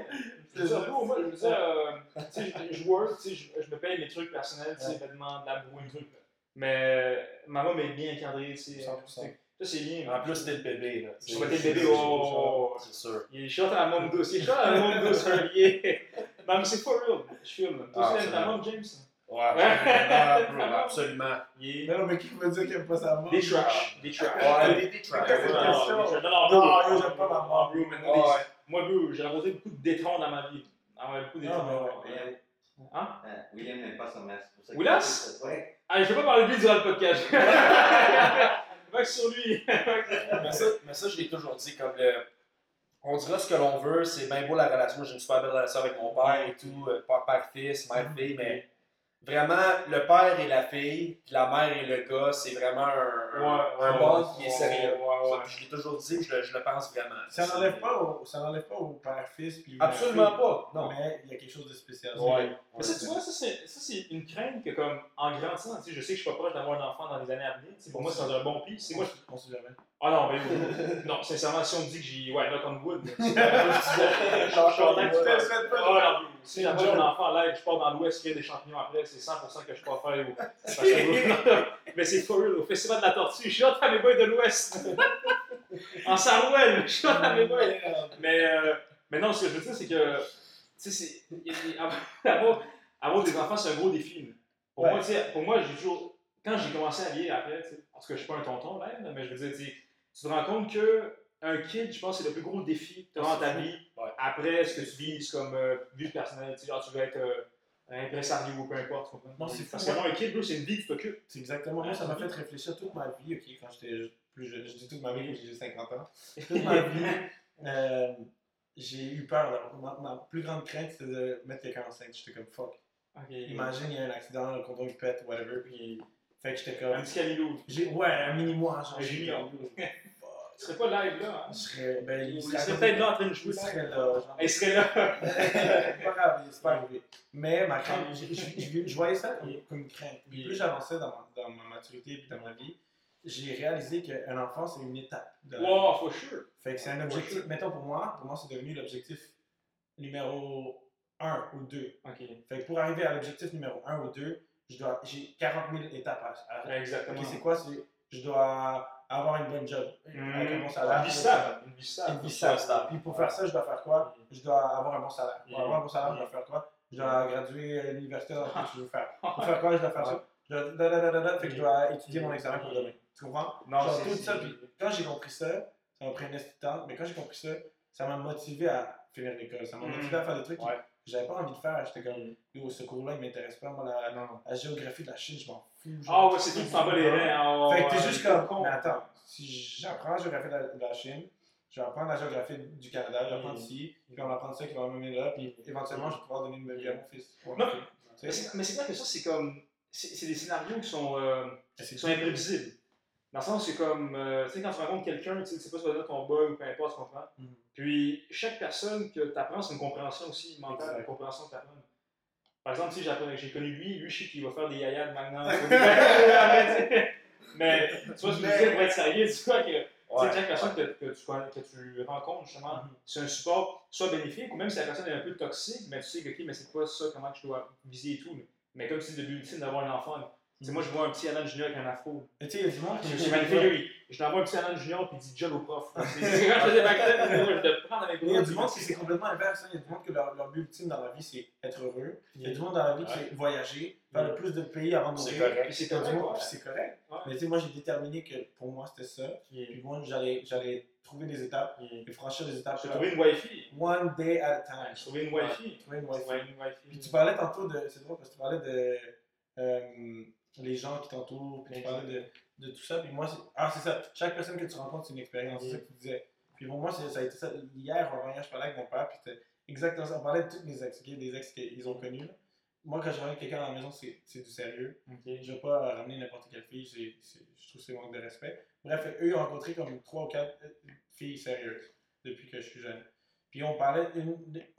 C'est ça. Moi, tu dire, euh, tu sais, je- je work, tu sais, je, je me paye mes trucs personnels, tu sais, vêtements, de la boue, trucs. Mais ma mom est bien encadrée, tu sais. 100%. Ça, c'est bien. En plus, t'es le bébé. Là, Je vois t'es le bébé, oh. C'est sûr. Il est short à la môme douce. Il est short à la môme douce. Non, mais c'est for real. Je filme. Toi Ah, c'est vrai. môme, James? Ouais, absolument. Est... Non, mais qui veut dire qu'il aime pas sa mort? Des trash. Des trash. Ouais, des- non, non, trash. Non, Non, j'aime pas ma mort. Moi, j'ai rencontré beaucoup de détrons dans ma vie. Ah ouais, beaucoup de détrons. ouais. Hein? euh, William n'aime pas son masque. pour ça qu'il Willas? Ouais. Ah, je vais pas parler de lui durant le podcast. Va sur lui. mais, ça, mais ça, je l'ai toujours dit, comme le. On dira ce que l'on veut, c'est bien beau la relation. Moi, j'ai une super belle relation avec mon père et tout, euh, père, père, fils, mère, fille, mais vraiment, le père et la fille, puis la mère et le gars, c'est vraiment un, un, un bond qui est sérieux. Ouais, ouais. Ça, puis je l'ai toujours dit, je le, je le pense vraiment. Ça n'enlève pas au, ça n'enlève pas au père-fils. puis Absolument pas. Non. Mais il y a quelque chose de spécial. Ouais. Mais ça, tu vois, ça, c'est, ça, c'est une crainte que, comme, en grandissant, tu sais, je sais que je suis pas proche d'avoir un enfant dans les années à venir. Pour moi, c'est dans un bon pied. C'est moi, je- On sait jamais. Ah non, mais non, sincèrement, si on me dit que j'ai. Ouais, knock on wood. pas- je suis tu fasses- souhaite Ah non, si j'approche un enfant en live, je pars dans l'ouest, créer des champignons après, c'est 100% que je peux faire. au- Mais c'est real, au festival de la tortue, je suis à mes boys de l'ouest. en Sarouel, je suis à mes boys. Mais, euh, mais non, ce que je veux dire, c'est que, tu sais, avoir, avoir des enfants, c'est un gros défi. Pour Ouais. moi, pour moi, j'ai toujours, quand j'ai commencé à lire après, parce que je suis pas un tonton, là, mais je veux dire, tu te rends compte que un kid, je pense, c'est le plus gros défi que tu as dans ta vie. Ouais. Après, ce que tu vises comme euh, vie personnelle, tu genre, tu veux être euh, un impresario ou peu importe. Non, c'est fou, Parce que ouais. moi, un kid, c'est une vie que tu t'occupes. C'est exactement. Moi, ça m'a fait réfléchir toute ma vie, ok, quand j'étais plus jeune. Je dis toute ma vie, j'ai 50 ans. Toute ma vie, euh, j'ai eu peur. Ma, ma plus grande crainte, c'était de mettre quelqu'un enceinte. J'étais comme fuck. Imagine, il y a un accident, le condom il pète, whatever. Puis, fait que j'étais Un comme. petit Calilou. Ouais, un mini-mois, genre. Un junior. Tu serais pas live là, hein? Je serais. Ben, Il il serait peut-être là en train de jouer Il serait là. Il serait là. c'est pas grave, c'est pas arrivé. Mais ma crainte, je, voyais ça comme, comme une crainte. Puis plus j'avançais dans dans ma maturité et dans ma vie, j'ai réalisé qu'un enfant, c'est une étape. de la vie. Wow, for sure. Fait que c'est un objectif. Mettons pour moi, pour moi, c'est devenu l'objectif numéro 1 ou 2. Ok. Fait que pour arriver à l'objectif numéro 1 ou 2, je dois- j'ai 40 000 étapes à, à Exactement. Ok, c'est quoi? Je dois avoir une bonne job. Avec un bon salaire. Une vie stable. Une vie stable. Une vie stable. Puis pour faire ça, je dois faire quoi? Je dois avoir un bon salaire. Pour Mm. avoir un bon salaire, je dois faire quoi? Je dois graduer à l'université dans je veux faire. Pour faire quoi Je dois faire ça? Je dois, da, da, da, da, da, fait que je dois étudier mon examen pour demain. Tu comprends? Non, Genre, c'est- tout ça. Puis quand j'ai compris ça, ça m'a pris un temps, mais quand j'ai compris ça, ça m'a motivé à finir l'école. Ça m'a Mm. motivé à faire des trucs Ouais. J'avais pas envie de faire. J'étais comme, Mm. yo, ce cours-là, il m'intéresse pas. Moi, la, Non. la géographie de la Chine, je m'en fous. Ah ouais, c'est tout, tu t'en bats les reins. Fait que t'es juste comme, con. mais attends, si j'apprends la géographie de la, de la Chine, je vais apprendre la géographie du Canada, je vais apprendre Mm. ici, puis on va apprendre ça qui va m'amener là, puis éventuellement, je vais pouvoir donner une vie à mon fils. Mais c'est clair que ça, c'est comme. C'est des scénarios qui sont, euh, qui sont imprévisibles. Dans le sens, c'est comme. euh, tu sais, quand tu rencontres quelqu'un, tu sais, tu sais pas si ça va ton boy ou peu importe, tu comprends? Mhm. Puis, chaque personne que tu apprends, c'est une compréhension aussi mentale, une compréhension que tu apprends. Par exemple, si j'ai connu lui, lui, je sais qu'il va faire des yayas de Magnum. mais, tu vois, je veux dire, pour être sérieux, tu vois que. Ouais. chaque personne que, que, tu, connais- que tu rencontres, justement, Mhm. c'est un support soit bénéfique ou même si la personne est un peu toxique, mais tu sais que, ok, mais c'est quoi ça, comment je dois viser et tout. Mais comme dis, le but ultime d'avoir un enfant, sais, moi je vois un petit Alan Junior avec un afro. Tu sais, il y a du monde qui C'est magnifique, lui. Je t'envoie un petit Alan Junior puis il dit John au prof. C'est c'est quand je faisais moi, je te prends Mais il y a du monde qui c'est complètement inverse. hein. Il y a du monde que leur, leur but ultime dans la vie, c'est être heureux. Il y a du monde dans la vie qui c'est voyager, faire le plus de pays avant de C'est mourir. correct. C'est correct, ouais. puis c'est correct. Mais tu sais, moi, j'ai déterminé que pour moi, c'était ça. Puis moi, j'allais j'allais trouver des étapes et franchir des étapes. Trouvé une wifi. One day at a time. Trouvé une wifi. Trouver une wifi. trouvé une wifi. Puis tu parlais tantôt de. C'est drôle parce que tu parlais de. Les gens qui t'entourent, puis tu parlais de, de tout ça. Puis moi, c'est. Ah, c'est ça. Chaque personne que tu rencontres, c'est une expérience. C'est ça que tu disais. Puis pour moi, ça a été ça. Hier, en voyage, je parlais avec mon père, puis c'était exactement ça. On parlait de tous les ex, ok, des ex qu'ils ont connus. là. Moi, quand je ramène quelqu'un à la maison, c'est c'est du sérieux. Ok. Je ne vais pas ramener n'importe quelle fille, c'est- je trouve que c'est manque de respect. Bref, eux, ils ont rencontré comme trois ou quatre euh, filles sérieuses depuis que je suis jeune. Puis on parlait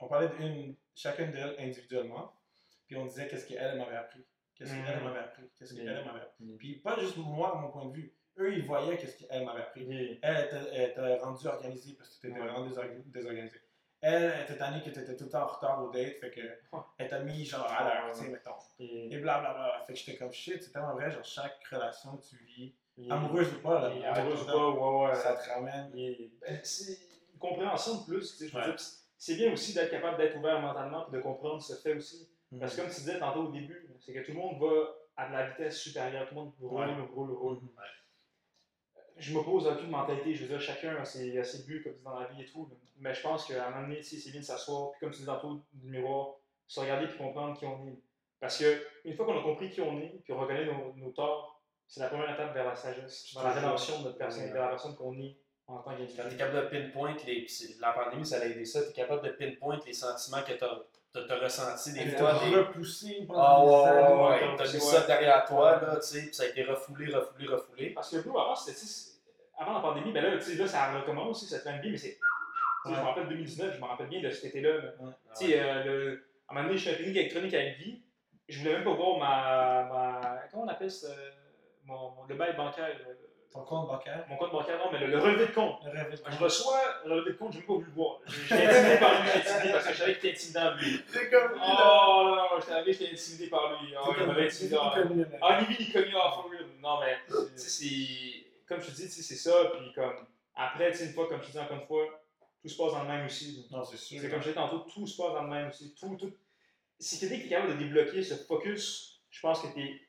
on parlait d'une, chacune d'elles individuellement, puis on disait qu'est-ce qu'elle m'avait appris, qu'est-ce qu'elle Mhm. m'avait appris, qu'est-ce qu'elle Mhm. m'avait appris. Mhm. Puis pas juste moi, mon point de vue, eux, ils voyaient qu'est-ce qu'elle m'avait appris. Elle était, elle était rendue organisée parce que tu étais vraiment désorg- désorganisé. elle, était tannée que t'étais tout le temps en retard au date, fait que elle t'a mis genre à l'heure, tu sais, mettons. Et- blablabla. Fait que j'étais comme shit, c'est tellement vrai, genre chaque relation que tu vis, amoureuse ou pas, là, et amoureuse ou pas, ouais, ouais. ça te ramène. Ben, c'est une compréhension de plus. tu sais, Je veux Ouais. dire, pis c'est bien aussi d'être capable d'être ouvert mentalement et de comprendre ce fait aussi. Parce que comme tu disais tantôt au début, c'est que tout le monde va à de la vitesse supérieure, tout le monde roule, Ouais. roule, roule. Mhm. Je m'oppose à aucune mentalité, je veux dire, chacun a ses, a ses buts comme dit dans la vie et tout. Mais je pense qu'à un moment donné, tu c'est bien de s'asseoir, puis comme tu dis tantôt, du miroir, se regarder puis comprendre qui on est. Parce que une fois qu'on a compris qui on est, puis on reconnaît nos, nos torts, c'est la première étape vers la sagesse, vers la rédemption de notre personnalité, vers la personne qu'on est en tant Quand tu es qu'individu. capable de pinpoint les. La pandémie, ça a aidé ça. Tu es capable de pinpoint les sentiments que tu as, ressentis des Elle fois. Des... repoussé pendant Ah des ouais, ouais, T'as mis ça derrière toi, là, tu sais, puis ça a été refoulé, refoulé, refoulé. Parce que Blue, avant, c'était, avant la pandémie, ben là, tu sais, là, ça recommence aussi, ça fait bien, mais c'est. Je me rappelle 2019, je me rappelle bien de cet été-là. Tu sais, euh, le- à un moment donné, je technique électronique avec Guy. Je voulais même pas voir ma. ma comment on appelle ça mon, mon- Le bail bancaire. Ton compte bancaire, mon compte bancaire, non, mais le, le relevé de compte. le rêve de Je reçois le relevé de compte, je n'ai même pas voulu le voir. J'étais intimidé par lui, j'étais intimidé parce que je savais qu'il était intimidant lui. C'est comme lui, là. Oh non, non, j'étais arrivé, j'étais intimidé par lui. Oh, il m'avait intimidé. ah. Livy, il cognait for real. Non, mais, tu sais, c'est. Comme je te dis, tu sais, c'est ça. Puis, comme. Après, tu sais, une fois, comme je te dis encore une fois, tout se passe dans le même aussi. Non, c'est sûr. C'est comme je disais tantôt, tout se passe dans le même aussi. Tout, tout. Si quelqu'un qui est capable de débloquer ce focus, je pense que t'es.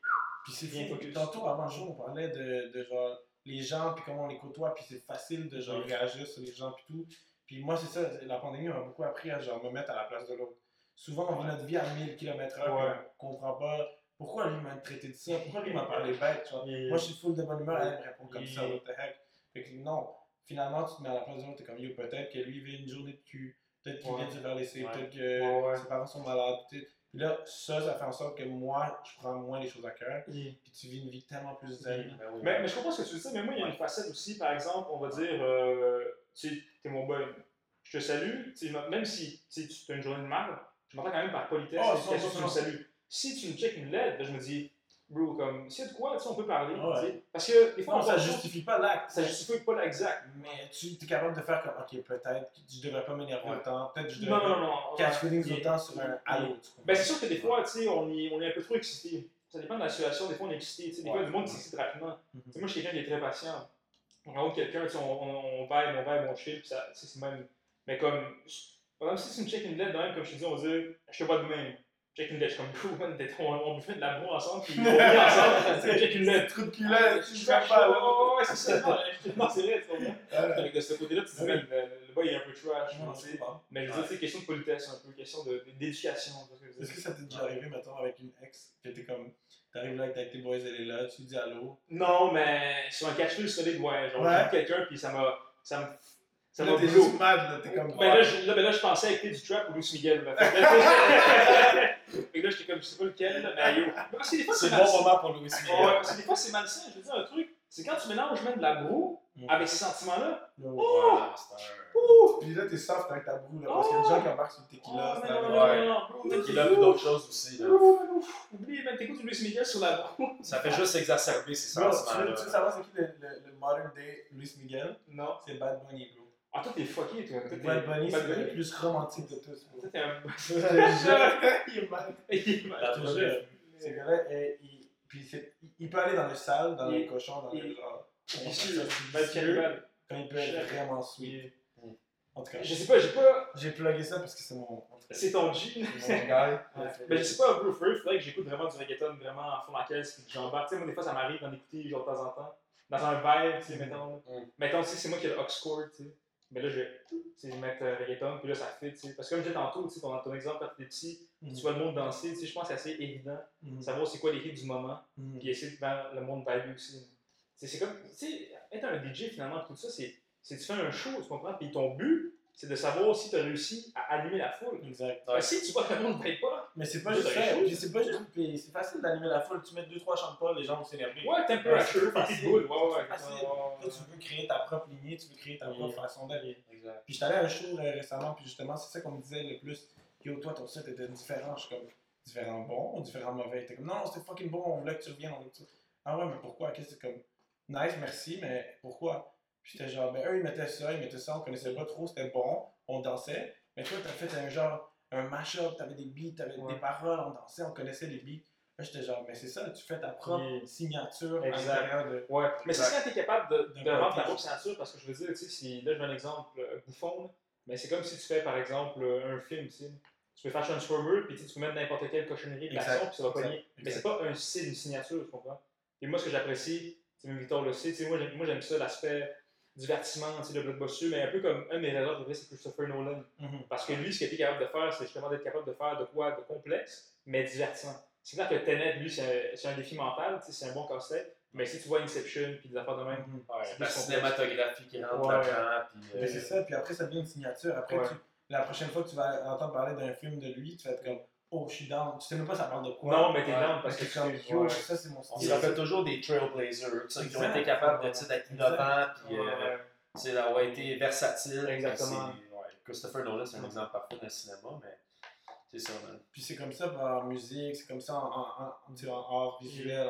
Puis c'est Bien focus. Tantôt, avant le show, on parlait de, de genre les gens, puis comment on les côtoie, puis c'est facile de genre réagir sur les gens, puis tout. Puis moi, c'est ça, la pandémie m'a beaucoup appris à genre me mettre à la place de l'autre. Souvent, on vit notre vie à 1000 km/h, Ouais. on comprend pas pourquoi lui m'a traité de ça, pourquoi lui m'a parlé bête. Genre. Et- Moi, je suis full de bonne humeur, elle me répond comme ça, what the heck. Fait que non, finalement, tu te mets à la place de l'autre, t'es comme yo, peut-être que lui vit une journée de cul, peut-être qu'il Ouais. vient de se faire laisser, Ouais. peut-être que ses parents sont malades. peut-être- Puis là, ça, ça fait en sorte que moi, je prends moins les choses à cœur, puis tu vis une vie tellement plus zen. Ben oui. Mais, mais je comprends ce que tu dis, mais moi, il y a une facette aussi, par exemple, on va dire, euh, tu sais, t'es mon boy, je te salue, même si tu as une journée de mal, je m'entends quand même par politesse, Oh, et question que tu me 100%. salues. Si tu me checkes une lettre, je me dis, bro, comme, a de quoi, tu sais, on peut parler, Ouais. tu sais. Parce que des fois, Non, on ça justifie pas l'acte. ça justifie pas l'exact. Mais tu es capable de faire comme, ok, peut-être que je devrais pas m'énerver Ouais. autant, peut-être que je Non, devrais non, pas non, non. catch feelings Il- autant sur un allô. tu comprends? Ben, c'est sûr que des fois, tu sais, on, est- on est un peu trop excité. Ça dépend de la situation. Des fois, on est excité. Tu sais, des fois, du monde qui s'excite rapidement. Mhm. Tu sais, moi, je suis quelqu'un qui est très patient. On rencontre quelqu'un, tu sais, on, on, on vibe, on vibe, on chill, puis ça, tu sais, c'est même. Mais comme, par exemple, si check une lettre, de même, comme je te dis, on va dire, je te vois demain. Check je suis comme, t'es- on, on bouffait de la boue ensemble, puis on ensemble, tu sais, check une lettre. Trou de Ah, culotte, tu fais pas, ouais, ouais, c'est ça. Non, c'est vrai? Ouais. Avec de ce côté-là, tu te dis, le, boy il est un peu trash, je. Mais je veux dire, c'est question de politesse, un peu, question d'éducation. Est-ce que ça t'est déjà arrivé, mettons, avec une ex, que t'es comme, t'arrives là avec tes boys, elle est là, tu dis allô? Non, mais sur un catch-feel solide, ouais. Genre, j'ai quelqu'un, puis ça m'a. Ça Là, m'a t'es juste mad, là, t'es comme. Ben là, je, là, ben là, je pensais écouter du trap ou Luis Miguel. Là. Fait que là, j'étais comme, je sais pas lequel, là, mais yo. Parce que des fois, C'est bon moment pour Louis Ouais, Miguel. parce que des fois, c'est malsain. Je veux dire un truc. C'est quand tu mélanges même de la broue avec ces sentiments-là. Oh! Ouais, Ouh! Puis là, t'es soft avec ta broue, là, parce qu'il y a des gens qui embarquent sur le Oh, tequila. c'est non, non, non, Ouais. non, non, bro, man, Il a vu d'autres choses aussi. Là. Oublie, t'écoutes Luis Miguel sur la broue. Ça fait juste exacerber ces sentiments-là. tu veux savoir c'est qui le, le, le modern day Luis Miguel? Non. C'est Bad Bunny, bro. Ah, toi, t'es fucké, toi. Bad Bunny, c'est le plus romantique de tous. Toi, t'es un. Il est mal. La Je te troisième. jure. Ce gars-là, eh, il, puis c'est- il- il peut aller dans le sale, dans le Il- cochon, dans le il-. Vicieux, Quand Bad cannibal. il peut être vraiment sweet. Et- En tout cas, Je sais pas, j'ai pas. j'ai plugué ça parce que c'est mon. C'est ton G. c'est mon gars. Mais je sais pas, for real, faudrait que j'écoute vraiment du reggaeton vraiment à fond la caisse puis que j'embarque. Tu sais, moi, des fois, ça m'arrive d'en écouter genre de temps en temps. Dans un vibe, tu sais, mettons. Mm. Mettons, tu sais, c'est moi qui ai le aux chord, tu sais. Mais là, je vais mettre euh, reggaeton, puis là, ça fait, tu sais. Parce que comme je disais tantôt, ton, ton exemple, quand t'étais petit, Mhm. tu vois le monde danser, je pense que c'est assez évident. Mhm. Savoir c'est quoi les hits du moment, Mhm. puis essayer de faire le monde vibe aussi. C'est comme, tu sais, être un DJ, finalement, tout ça, c'est, c'est tu fais un show, tu comprends? Puis ton but, c'est de savoir si tu as réussi à animer la foule. Exact. Si tu vois que le monde ne paye pas, Mais c'est pas juste ça. c'est pas juste. c'est facile d'animer la foule. Tu mets deux, trois chants de Paul, les gens vont s'énerver. Ouais, temperature, Ouais, c'est petite facile. ouais, ouais. Tu veux créer ta propre lignée, tu veux créer ta propre façon d'être. Exact. Puis j'étais allé à un show récemment, puis justement, c'est ça qu'on me disait le plus. Yo, toi, ton set était différent. Je suis comme, différent bon ou différent mauvais? T'es comme, non, c'était fucking bon, on voulait que tu reviennes, on voulait que tu... Ah ouais, mais pourquoi? Qu'est-ce que c'est comme, nice, merci, mais pourquoi? Puis j'étais genre, ben eux, ils mettaient ça, ils mettaient ça, on connaissait pas trop, c'était bon, on dansait. Mais toi, t'as fait un genre, un mash-up, t'avais des beats, t'avais Ouais. des paroles, on dansait, on connaissait les beats. Là, j'étais genre, mais c'est ça, tu fais ta propre signature Exact. à l'intérieur de. Ouais, mais c'est ça, tu es capable de, de rendre ta propre ceinture parce que je veux dire, tu sais, si, là je veux un exemple euh, bouffon, mais c'est comme si tu fais par exemple euh, un film, tu sais. Tu peux faire Transformer, puis tu peux mettre n'importe quelle cochonnerie de l'action, puis ça va exact, pogner. Mais c'est pas un style, une signature, tu comprends? Et moi, ce que j'apprécie, sais, même Victor le sait, moi, j'aime ça, l'aspect divertissement, tu sais, le blockbuster, mais un peu comme un de mes réalisateurs préférés, c'est Christopher Nolan. Mhm. Parce que lui, ce qu'il était capable de faire, c'est justement d'être capable de faire de quoi de complexe, mais divertissant. C'est clair que Tenet, lui, c'est un, c'est un défi mental, tu sais, c'est un bon casse-tête, mais si tu vois Inception, puis des affaires de même, Mhm. Ouais, C'est la cinématographie qui rentre Ouais. euh, c'est ça, puis après ça devient une signature. Après, Ouais. tu- la prochaine fois que tu vas entendre parler d'un film de lui, tu vas être comme, oh, je suis down. Tu sais même pas ça parle de quoi. non, mais t'es down parce que ouais. ça c'est mon On style. se rappelle toujours des trailblazers, qui ont été capables d'être innovants, puis euh, d'avoir été versatiles. Exactement. C'est- ouais, Christopher Nolan, c'est un exemple parfait dans le cinéma, mais c'est ça, man. Puis c'est comme ça en musique, c'est comme ça en, en, en, tu sais, en art visuel.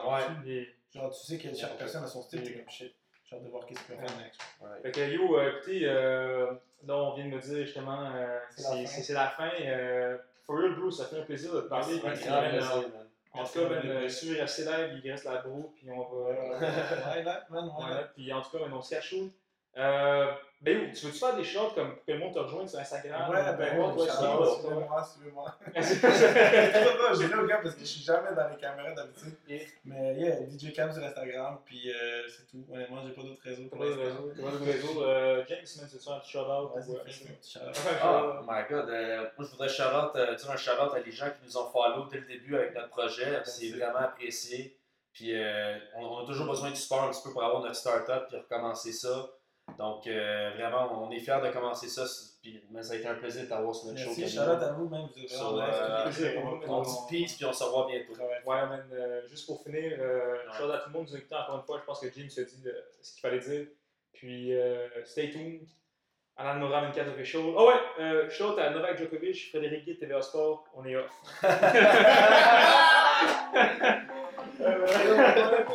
Genre, tu sais que chaque personne a son style, t'es comme shit. J'ai hâte de voir qu'est-ce qu'il va faire next. Ouais. Fait que yo, euh, écoutez, euh, là on vient de me dire justement, euh, C'est la c'est fin. For real, Bruce, ça fait un plaisir de te parler. Merci, grand plaisir, man. En tout cas, si vous restez live, il reste la broue, puis on va. Ouais, là, man, ouais. Puis en tout cas, on se cache chaud. Ben, yo, tu veux-tu faire des shorts comme pour que le monde te rejoigne sur Instagram? Ouais, ben Ouais, oui, toi, suivez-moi, suivez-moi. J'ai là au gars parce que je suis jamais dans les caméras d'habitude. Yeah. Mais yeah, DJ Cam sur Instagram, puis euh, c'est tout. Honnêtement, j'ai pas d'autres réseaux pour pas de l'instant. réseau, t'as pas de réseau. Euh, James, veux faire un petit shout-out? Oh my god, euh, moi je voudrais shout-out, euh, dire un shout-out à les gens qui nous ont follow dès le début avec notre projet. C'est vraiment apprécié. Puis euh, on, on a toujours besoin du support un petit peu pour avoir notre start-up puis recommencer ça. Donc euh, vraiment, on est fiers de commencer ça. Puis, mais ça a été un plaisir de t'avoir sur notre show. Merci, shout-out à vous, même. Vous So, euh, Plaisir, on- dit peace puis on se revoit bientôt. travaille. Ouais, man, euh, juste pour finir, euh, Ouais. shout out à tout le monde nous écoutant encore une fois. Je pense que James a dit euh, ce qu'il fallait dire. Puis, euh, stay tuned. Alan Nora 24 official. Oh ouais, euh, shout out à Novak Djokovic, Frédéric Guy, TVA Sport. On est off. Euh,